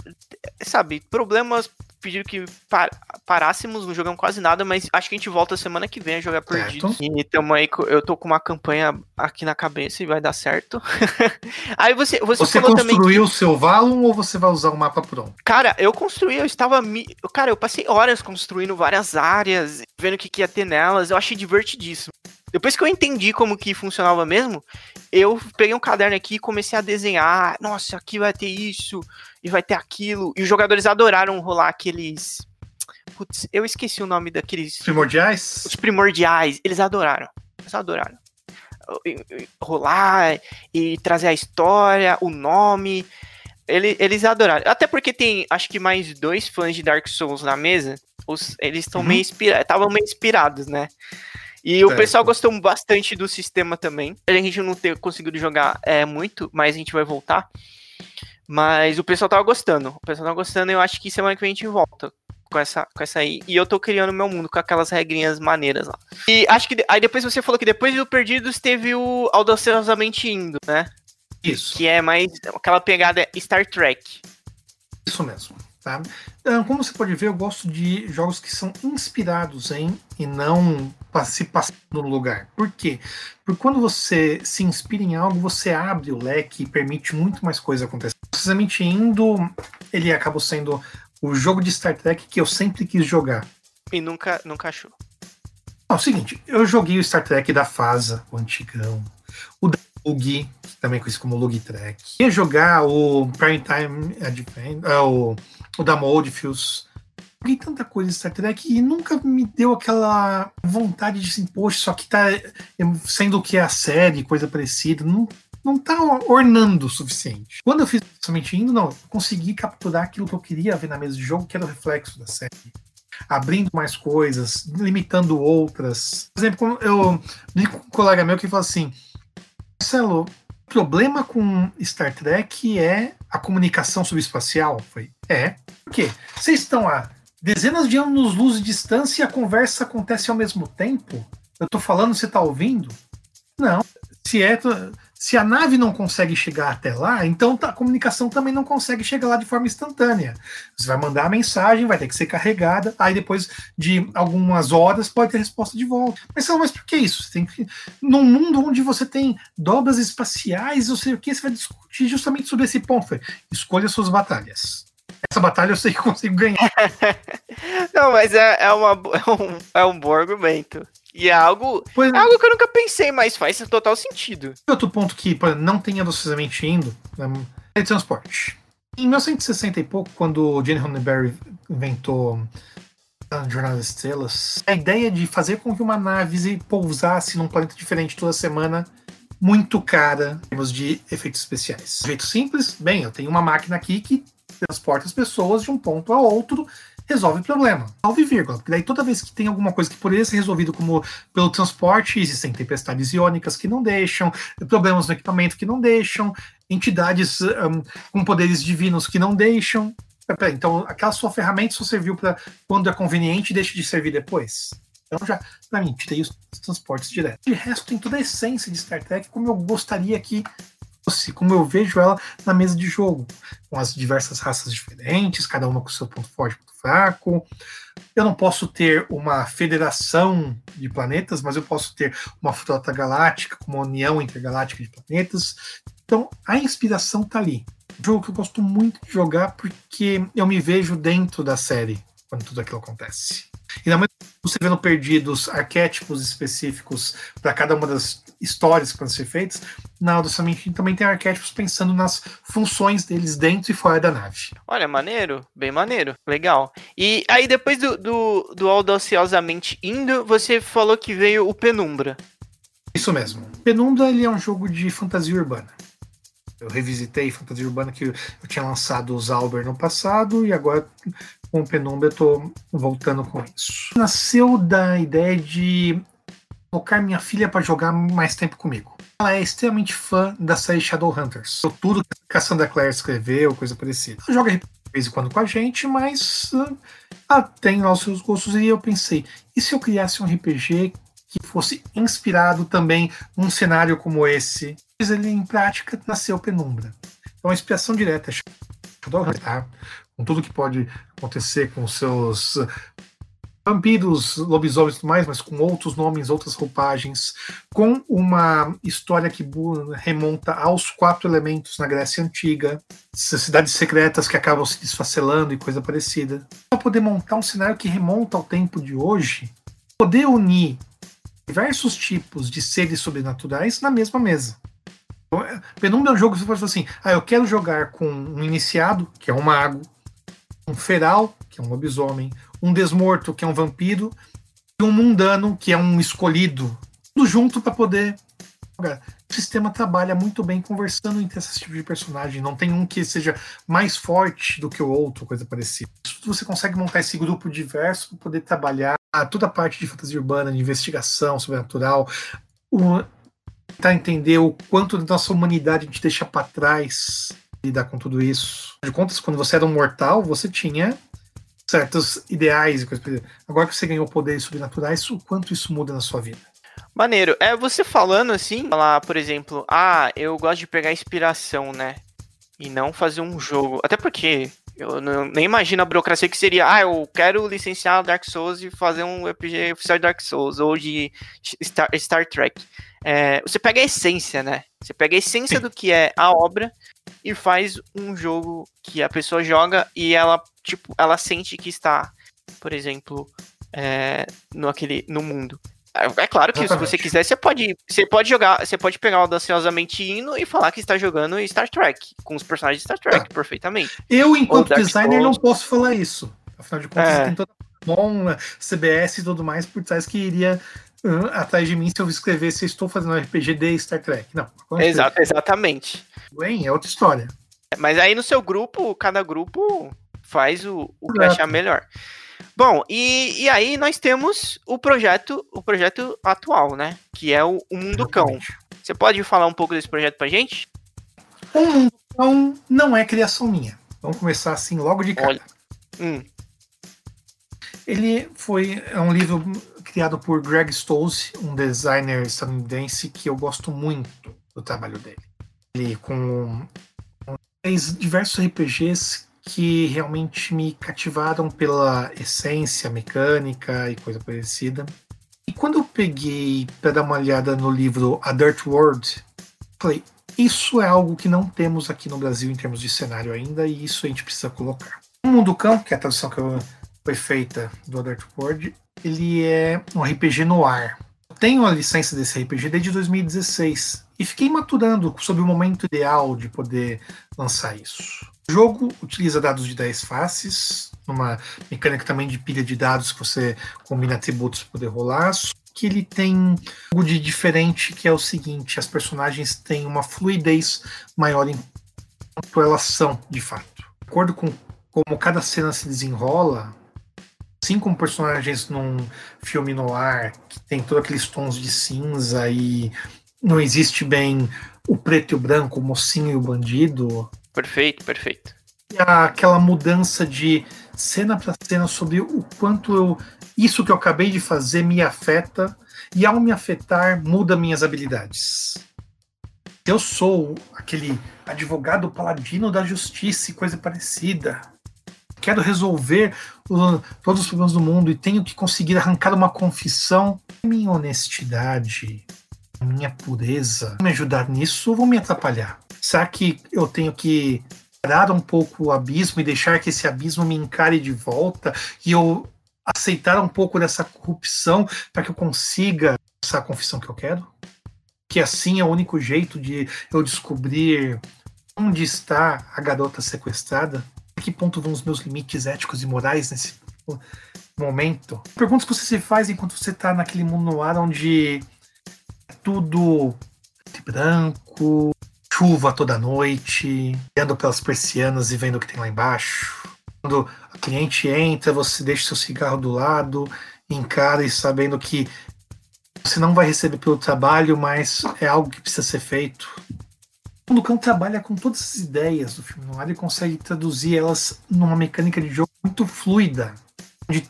S1: sabe, problemas pediram que par parássemos, não jogamos quase nada, mas acho que a gente volta semana que vem a jogar perdido. E tamo aí, eu tô com uma campanha aqui na cabeça e vai dar certo. aí você
S2: Você, você construiu o que... seu Valum ou você vai usar o mapa pronto?
S1: Cara, eu construí, eu estava. Mi... Cara, eu passei horas construindo várias áreas, vendo o que, que ia ter nelas, eu achei divertidíssimo. Depois que eu entendi como que funcionava mesmo, eu peguei um caderno aqui e comecei a desenhar. Nossa, aqui vai ter isso e vai ter aquilo. E os jogadores adoraram rolar aqueles. Putz, eu esqueci o nome daqueles.
S2: Primordiais?
S1: Os primordiais. Eles adoraram. Eles adoraram. Rolar e trazer a história, o nome. Eles, eles adoraram. Até porque tem, acho que mais dois fãs de Dark Souls na mesa. Os, eles estão uhum. meio inspirados. Estavam meio inspirados, né? E certo. o pessoal gostou bastante do sistema também. A gente não ter conseguido jogar é, muito, mas a gente vai voltar. Mas o pessoal tava gostando. O pessoal tava gostando e eu acho que semana que vem a gente volta com essa, com essa aí. E eu tô criando meu mundo com aquelas regrinhas maneiras lá. E acho que. Aí depois você falou que depois do Perdidos teve o Audaciosamente Indo, né?
S2: Isso.
S1: Que é mais aquela pegada Star Trek.
S2: Isso mesmo. Tá? Então, como você pode ver, eu gosto de jogos que são inspirados em e não se passando no lugar. Por quê? Porque quando você se inspira em algo, você abre o leque e permite muito mais coisa acontecer. Precisamente indo, ele acabou sendo o jogo de Star Trek que eu sempre quis jogar.
S1: E nunca, nunca achou.
S2: Não, é o seguinte, eu joguei o Star Trek da Fasa, o antigão, o da Lug, também conhecido como Lug Trek. Ia jogar o Primetime Advent, uh, o, o da Moldfields. Joguei tanta coisa em Star Trek e nunca me deu aquela vontade de assim, poxa, só que tá sendo o que é a série, coisa parecida. Não, não tá ornando o suficiente. Quando eu fiz somente indo, não, consegui capturar aquilo que eu queria ver na mesa de jogo, que era o reflexo da série. Abrindo mais coisas, limitando outras. Por exemplo, eu li com um colega meu que falou assim: Marcelo, o problema com Star Trek é a comunicação subespacial. Foi, é. Por quê? Vocês estão a dezenas de anos luz de distância e a conversa acontece ao mesmo tempo? Eu tô falando, você tá ouvindo? Não. Se é se a nave não consegue chegar até lá, então a comunicação também não consegue chegar lá de forma instantânea. Você vai mandar a mensagem, vai ter que ser carregada, aí depois de algumas horas pode ter resposta de volta. Mas, mas por que isso? Você tem que, num mundo onde você tem dobras espaciais, ou sei o que, você vai discutir justamente sobre esse ponto. Escolha suas batalhas. Essa batalha eu sei que consigo ganhar.
S1: não, mas é, é, uma, é, um, é um bom argumento. E é algo, pois, é algo que eu nunca pensei, mas faz total sentido.
S2: Outro ponto que não tenha docilmente indo é transporte. Em 1960 e pouco, quando Jane Roddenberry inventou a Jornada das Estrelas, a ideia de fazer com que uma nave pousasse num planeta diferente toda semana muito cara em termos de efeitos especiais. De jeito simples, bem, eu tenho uma máquina aqui que transporta as pessoas de um ponto a outro resolve o problema. Vírgula. Porque daí toda vez que tem alguma coisa que poderia ser resolvido como pelo transporte, existem tempestades iônicas que não deixam, problemas no equipamento que não deixam, entidades um, com poderes divinos que não deixam. Então, aquela sua ferramenta só serviu para quando é conveniente e deixa de servir depois. Então, já, para mim, tirei os transportes direto. De resto, tem toda a essência de Star Trek, como eu gostaria que como eu vejo ela na mesa de jogo, com as diversas raças diferentes, cada uma com seu ponto forte e ponto fraco. Eu não posso ter uma federação de planetas, mas eu posso ter uma frota galáctica, uma união intergaláctica de planetas. Então, a inspiração está ali. Um jogo que eu gosto muito de jogar porque eu me vejo dentro da série quando tudo aquilo acontece. E na você vendo perdidos arquétipos específicos para cada uma das histórias que vão ser feitas, na Audacamente também tem arquétipos pensando nas funções deles dentro e fora da nave.
S1: Olha, maneiro, bem maneiro, legal. E aí depois do, do, do Audaciosamente Indo, você falou que veio o Penumbra.
S2: Isso mesmo. Penumbra ele é um jogo de fantasia urbana. Eu revisitei fantasia urbana que eu tinha lançado o Zauber no passado e agora com Penumbra eu tô voltando com isso. Nasceu da ideia de colocar minha filha para jogar mais tempo comigo. Ela é extremamente fã da série Shadowhunters. Tudo que a Sandra Clare escreveu, coisa parecida. Ela joga de vez em quando com a gente, mas ela tem lá os seus gostos e eu pensei, e se eu criasse um RPG que fosse inspirado também num cenário como esse? Mas ele em prática nasceu Penumbra. Então a inspiração direta é Shadowhunters, tá? Com tudo que pode acontecer com seus vampiros, lobisomens e tudo mais, mas com outros nomes, outras roupagens, com uma história que remonta aos quatro elementos na Grécia Antiga, cidades secretas que acabam se desfacelando e coisa parecida. Para poder montar um cenário que remonta ao tempo de hoje, poder unir diversos tipos de seres sobrenaturais na mesma mesa. Penumbra é um jogo que você pode falar assim: ah, eu quero jogar com um iniciado, que é um mago, um feral, que é um lobisomem, um desmorto, que é um vampiro, e um mundano, que é um escolhido. Tudo junto para poder. O sistema trabalha muito bem conversando entre esses tipos de personagem. Não tem um que seja mais forte do que o outro, coisa parecida. Você consegue montar esse grupo diverso para poder trabalhar toda a parte de fantasia urbana, de investigação sobrenatural, o, tentar entender o quanto da nossa humanidade a gente deixa para trás lidar com tudo isso. De contas, quando você era um mortal, você tinha certos ideais e coisas. Agora que você ganhou poderes sobrenaturais, o quanto isso muda na sua vida?
S1: Maneiro. É você falando assim, falar, por exemplo, ah, eu gosto de pegar inspiração, né? E não fazer um jogo. Até porque eu não, nem imagino a burocracia que seria, ah, eu quero licenciar Dark Souls e fazer um RPG oficial de Dark Souls ou de Star, Star Trek. É, você pega a essência, né? Você pega a essência do que é a obra e faz um jogo que a pessoa joga e ela, tipo, ela sente que está, por exemplo, é, no, aquele, no mundo. É, é claro que Exatamente. se você quiser, você pode, você pode jogar, você pode pegar o Audaciosamente Hino e falar que está jogando Star Trek, com os personagens de Star Trek, ah. perfeitamente.
S2: Eu, enquanto designer, não posso falar isso. Afinal de contas, é. tem toda bom, CBS e tudo mais por trás que iria uh, atrás de mim se eu escrever se estou fazendo um RPG de Star Trek. Não.
S1: Exato, exatamente.
S2: Bem, é outra história.
S1: Mas aí no seu grupo, cada grupo faz o, o que achar melhor. Bom, e, e aí nós temos o projeto, o projeto atual, né? Que é o, o Mundo Cão. Você pode falar um pouco desse projeto pra gente?
S2: O Mundo Cão não é criação minha. Vamos começar assim logo de cara. Hum. Ele foi é um livro criado por Greg Stolze, um designer estadunidense que eu gosto muito do trabalho dele. Com diversos RPGs que realmente me cativaram pela essência mecânica e coisa parecida. E quando eu peguei para dar uma olhada no livro A Dirt World, falei, isso é algo que não temos aqui no Brasil em termos de cenário ainda, e isso a gente precisa colocar. O Mundo Cão, que é a tradução que foi feita do A Dirt World, ele é um RPG no ar. Tenho a licença desse RPG desde 2016 e fiquei maturando sobre o momento ideal de poder lançar isso. O jogo utiliza dados de 10 faces, uma mecânica também de pilha de dados que você combina atributos para poder rolar. Que ele tem algo de diferente que é o seguinte: as personagens têm uma fluidez maior em quanto elas são, de fato. De acordo com como cada cena se desenrola, assim como personagens num filme no ar, que tem todos aqueles tons de cinza e não existe bem o preto e o branco, o mocinho e o bandido,
S1: Perfeito, perfeito.
S2: E aquela mudança de cena para cena sobre o quanto eu isso que eu acabei de fazer me afeta e ao me afetar muda minhas habilidades. Eu sou aquele advogado paladino da justiça e coisa parecida. Quero resolver todos os problemas do mundo e tenho que conseguir arrancar uma confissão. Minha honestidade, minha pureza, me ajudar nisso ou vão me atrapalhar? Será que eu tenho que parar um pouco o abismo e deixar que esse abismo me encare de volta e eu aceitar um pouco dessa corrupção para que eu consiga essa confissão que eu quero? Que assim é o único jeito de eu descobrir onde está a garota sequestrada? A que ponto vão os meus limites éticos e morais nesse momento? Perguntas que você se faz enquanto você está naquele mundo no ar onde tudo branco, chuva toda noite, olhando pelas persianas e vendo o que tem lá embaixo. Quando a cliente entra, você deixa seu cigarro do lado, encara e sabendo que você não vai receber pelo trabalho, mas é algo que precisa ser feito. O Lucão trabalha com todas as ideias do filme noir e consegue traduzir elas numa mecânica de jogo muito fluida, onde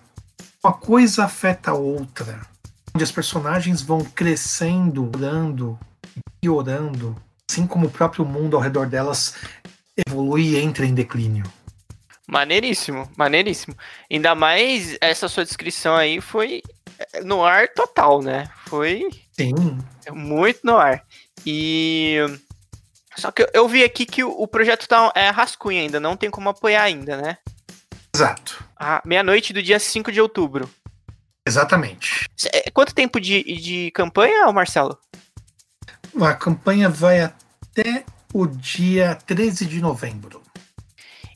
S2: uma coisa afeta a outra, onde as personagens vão crescendo, mudando, piorando, assim como o próprio mundo ao redor delas evolui e entra em declínio.
S1: Maneiríssimo, maneiríssimo. Ainda mais essa sua descrição aí foi é, no ar total, né? Foi
S2: Sim.
S1: muito no ar. E só que eu vi aqui que o projeto tá é rascunho ainda, não tem como apoiar ainda, né?
S2: Exato.
S1: Ah, meia-noite do dia 5 de outubro.
S2: Exatamente.
S1: É, quanto tempo de, de campanha, Marcelo?
S2: A campanha vai até o dia 13 de novembro.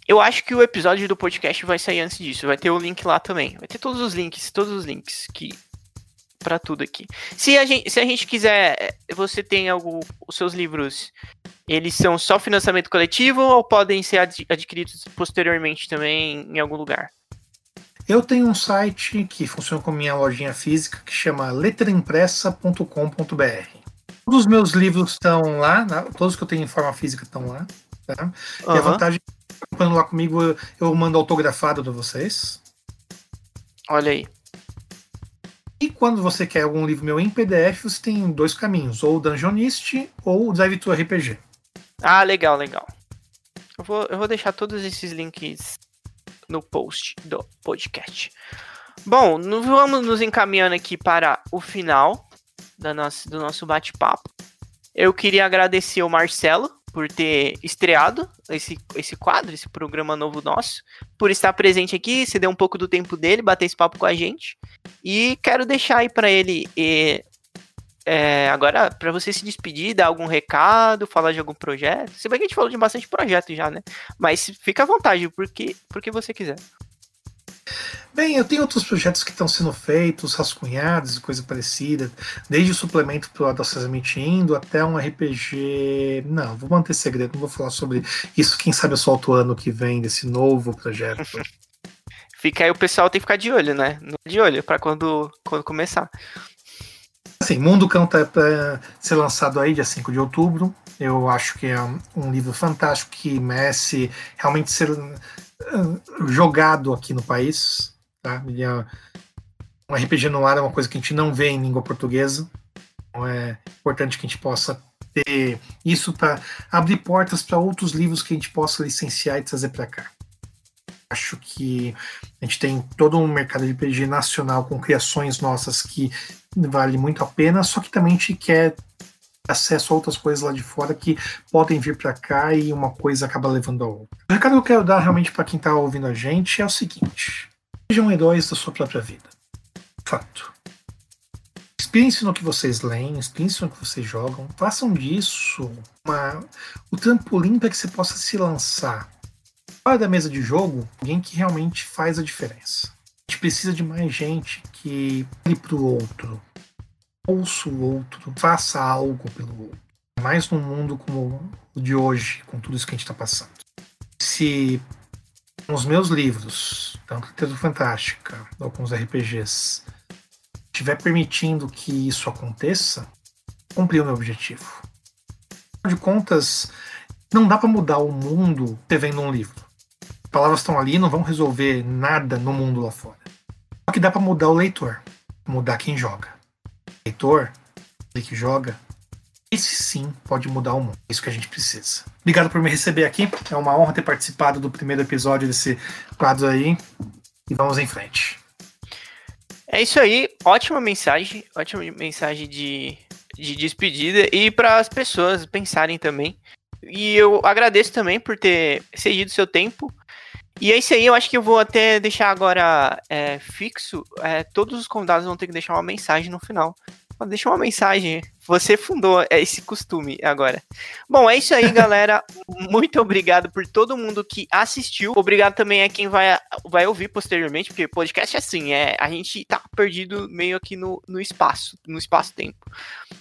S1: Eu acho que o episódio do podcast vai sair antes disso. Vai ter o link lá também. Vai ter todos os links, todos os links que para tudo aqui. Se a gente, se a gente quiser, você tem algo, os seus livros, eles são só financiamento coletivo ou podem ser ad, adquiridos posteriormente também em algum lugar?
S2: Eu tenho um site que funciona como minha lojinha física que chama letraimpressa.com.br. Todos os meus livros estão lá, todos que eu tenho em forma física estão lá. Tá? Uhum. E a vantagem, quando lá comigo, eu, eu mando autografado para vocês.
S1: Olha aí.
S2: E quando você quer algum livro meu em PDF, você tem dois caminhos, ou o Dungeonist ou o Drive to RPG.
S1: Ah, legal, legal. Eu vou, eu vou deixar todos esses links no post do podcast. Bom, vamos nos encaminhando aqui para o final da nossa, do nosso bate-papo. Eu queria agradecer o Marcelo por ter estreado esse, esse quadro, esse programa novo nosso, por estar presente aqui, se deu um pouco do tempo dele, bater esse papo com a gente. E quero deixar aí para ele e, é, agora para você se despedir, dar algum recado, falar de algum projeto. Se bem que a gente falou de bastante projeto já, né? Mas fica à vontade, porque porque você quiser.
S2: Bem, eu tenho outros projetos que estão sendo feitos, rascunhados e coisa parecida, desde o suplemento para o Adolescente indo até um RPG. Não, vou manter segredo, não vou falar sobre isso. Quem sabe eu solto o ano que vem desse novo projeto.
S1: Fica aí, o pessoal tem que ficar de olho, né? De olho para quando, quando começar.
S2: Assim, Mundo Cão tá para ser lançado aí dia 5 de outubro. Eu acho que é um livro fantástico que merece realmente ser uh, jogado aqui no país. Tá? Um RPG no ar é uma coisa que a gente não vê em língua portuguesa. Então é importante que a gente possa ter isso para abrir portas para outros livros que a gente possa licenciar e trazer para cá. Acho que a gente tem todo um mercado de RPG nacional com criações nossas que vale muito a pena, só que também a gente quer acesso a outras coisas lá de fora que podem vir para cá e uma coisa acaba levando a outra. O recado que eu quero dar realmente para quem está ouvindo a gente é o seguinte: Sejam heróis da sua própria vida. Fato. Inspirem-se no que vocês leem, inspirem-se no que vocês jogam. Façam disso uma, o trampolim para que você possa se lançar fora da mesa de jogo, alguém que realmente faz a diferença. A gente precisa de mais gente que olhe para o outro, ouça o outro, faça algo pelo outro. Mais num mundo como o de hoje, com tudo isso que a gente está passando. Se os meus livros, tanto Literatura Fantástica os RPGs, estiver permitindo que isso aconteça, cumpri o meu objetivo. Afinal de contas, não dá para mudar o mundo vendo um livro. As palavras estão ali não vão resolver nada no mundo lá fora. Só que dá para mudar o leitor, mudar quem joga. O leitor, ele que joga, esse sim pode mudar o mundo. É isso que a gente precisa. Obrigado por me receber aqui. É uma honra ter participado do primeiro episódio desse quadro aí. E vamos em frente.
S1: É isso aí. Ótima mensagem. Ótima mensagem de, de despedida. E para as pessoas pensarem também. E eu agradeço também por ter cedido seu tempo. E é isso aí, eu acho que eu vou até deixar agora é, fixo. É, todos os convidados vão ter que deixar uma mensagem no final Deixa uma mensagem. Você fundou esse costume agora. Bom, é isso aí, galera. Muito obrigado por todo mundo que assistiu. Obrigado também a quem vai, vai ouvir posteriormente, porque podcast é assim, é, a gente tá perdido meio aqui no, no espaço, no espaço-tempo.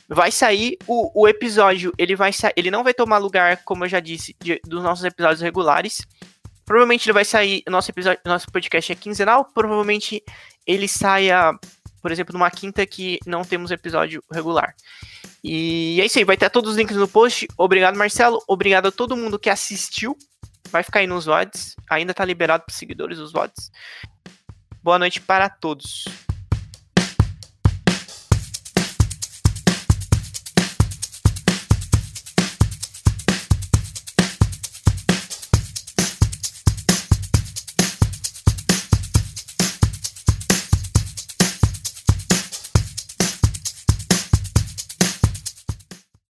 S1: Vai sair o, o episódio, ele vai ele não vai tomar lugar, como eu já disse, de, dos nossos episódios regulares. Provavelmente ele vai sair, nosso episódio, nosso podcast é quinzenal, provavelmente ele saia por exemplo, numa quinta que não temos episódio regular. E é isso aí, vai ter todos os links no post. Obrigado, Marcelo. Obrigado a todo mundo que assistiu. Vai ficar aí nos VODs. Ainda tá liberado para seguidores os VODs. Boa noite para todos.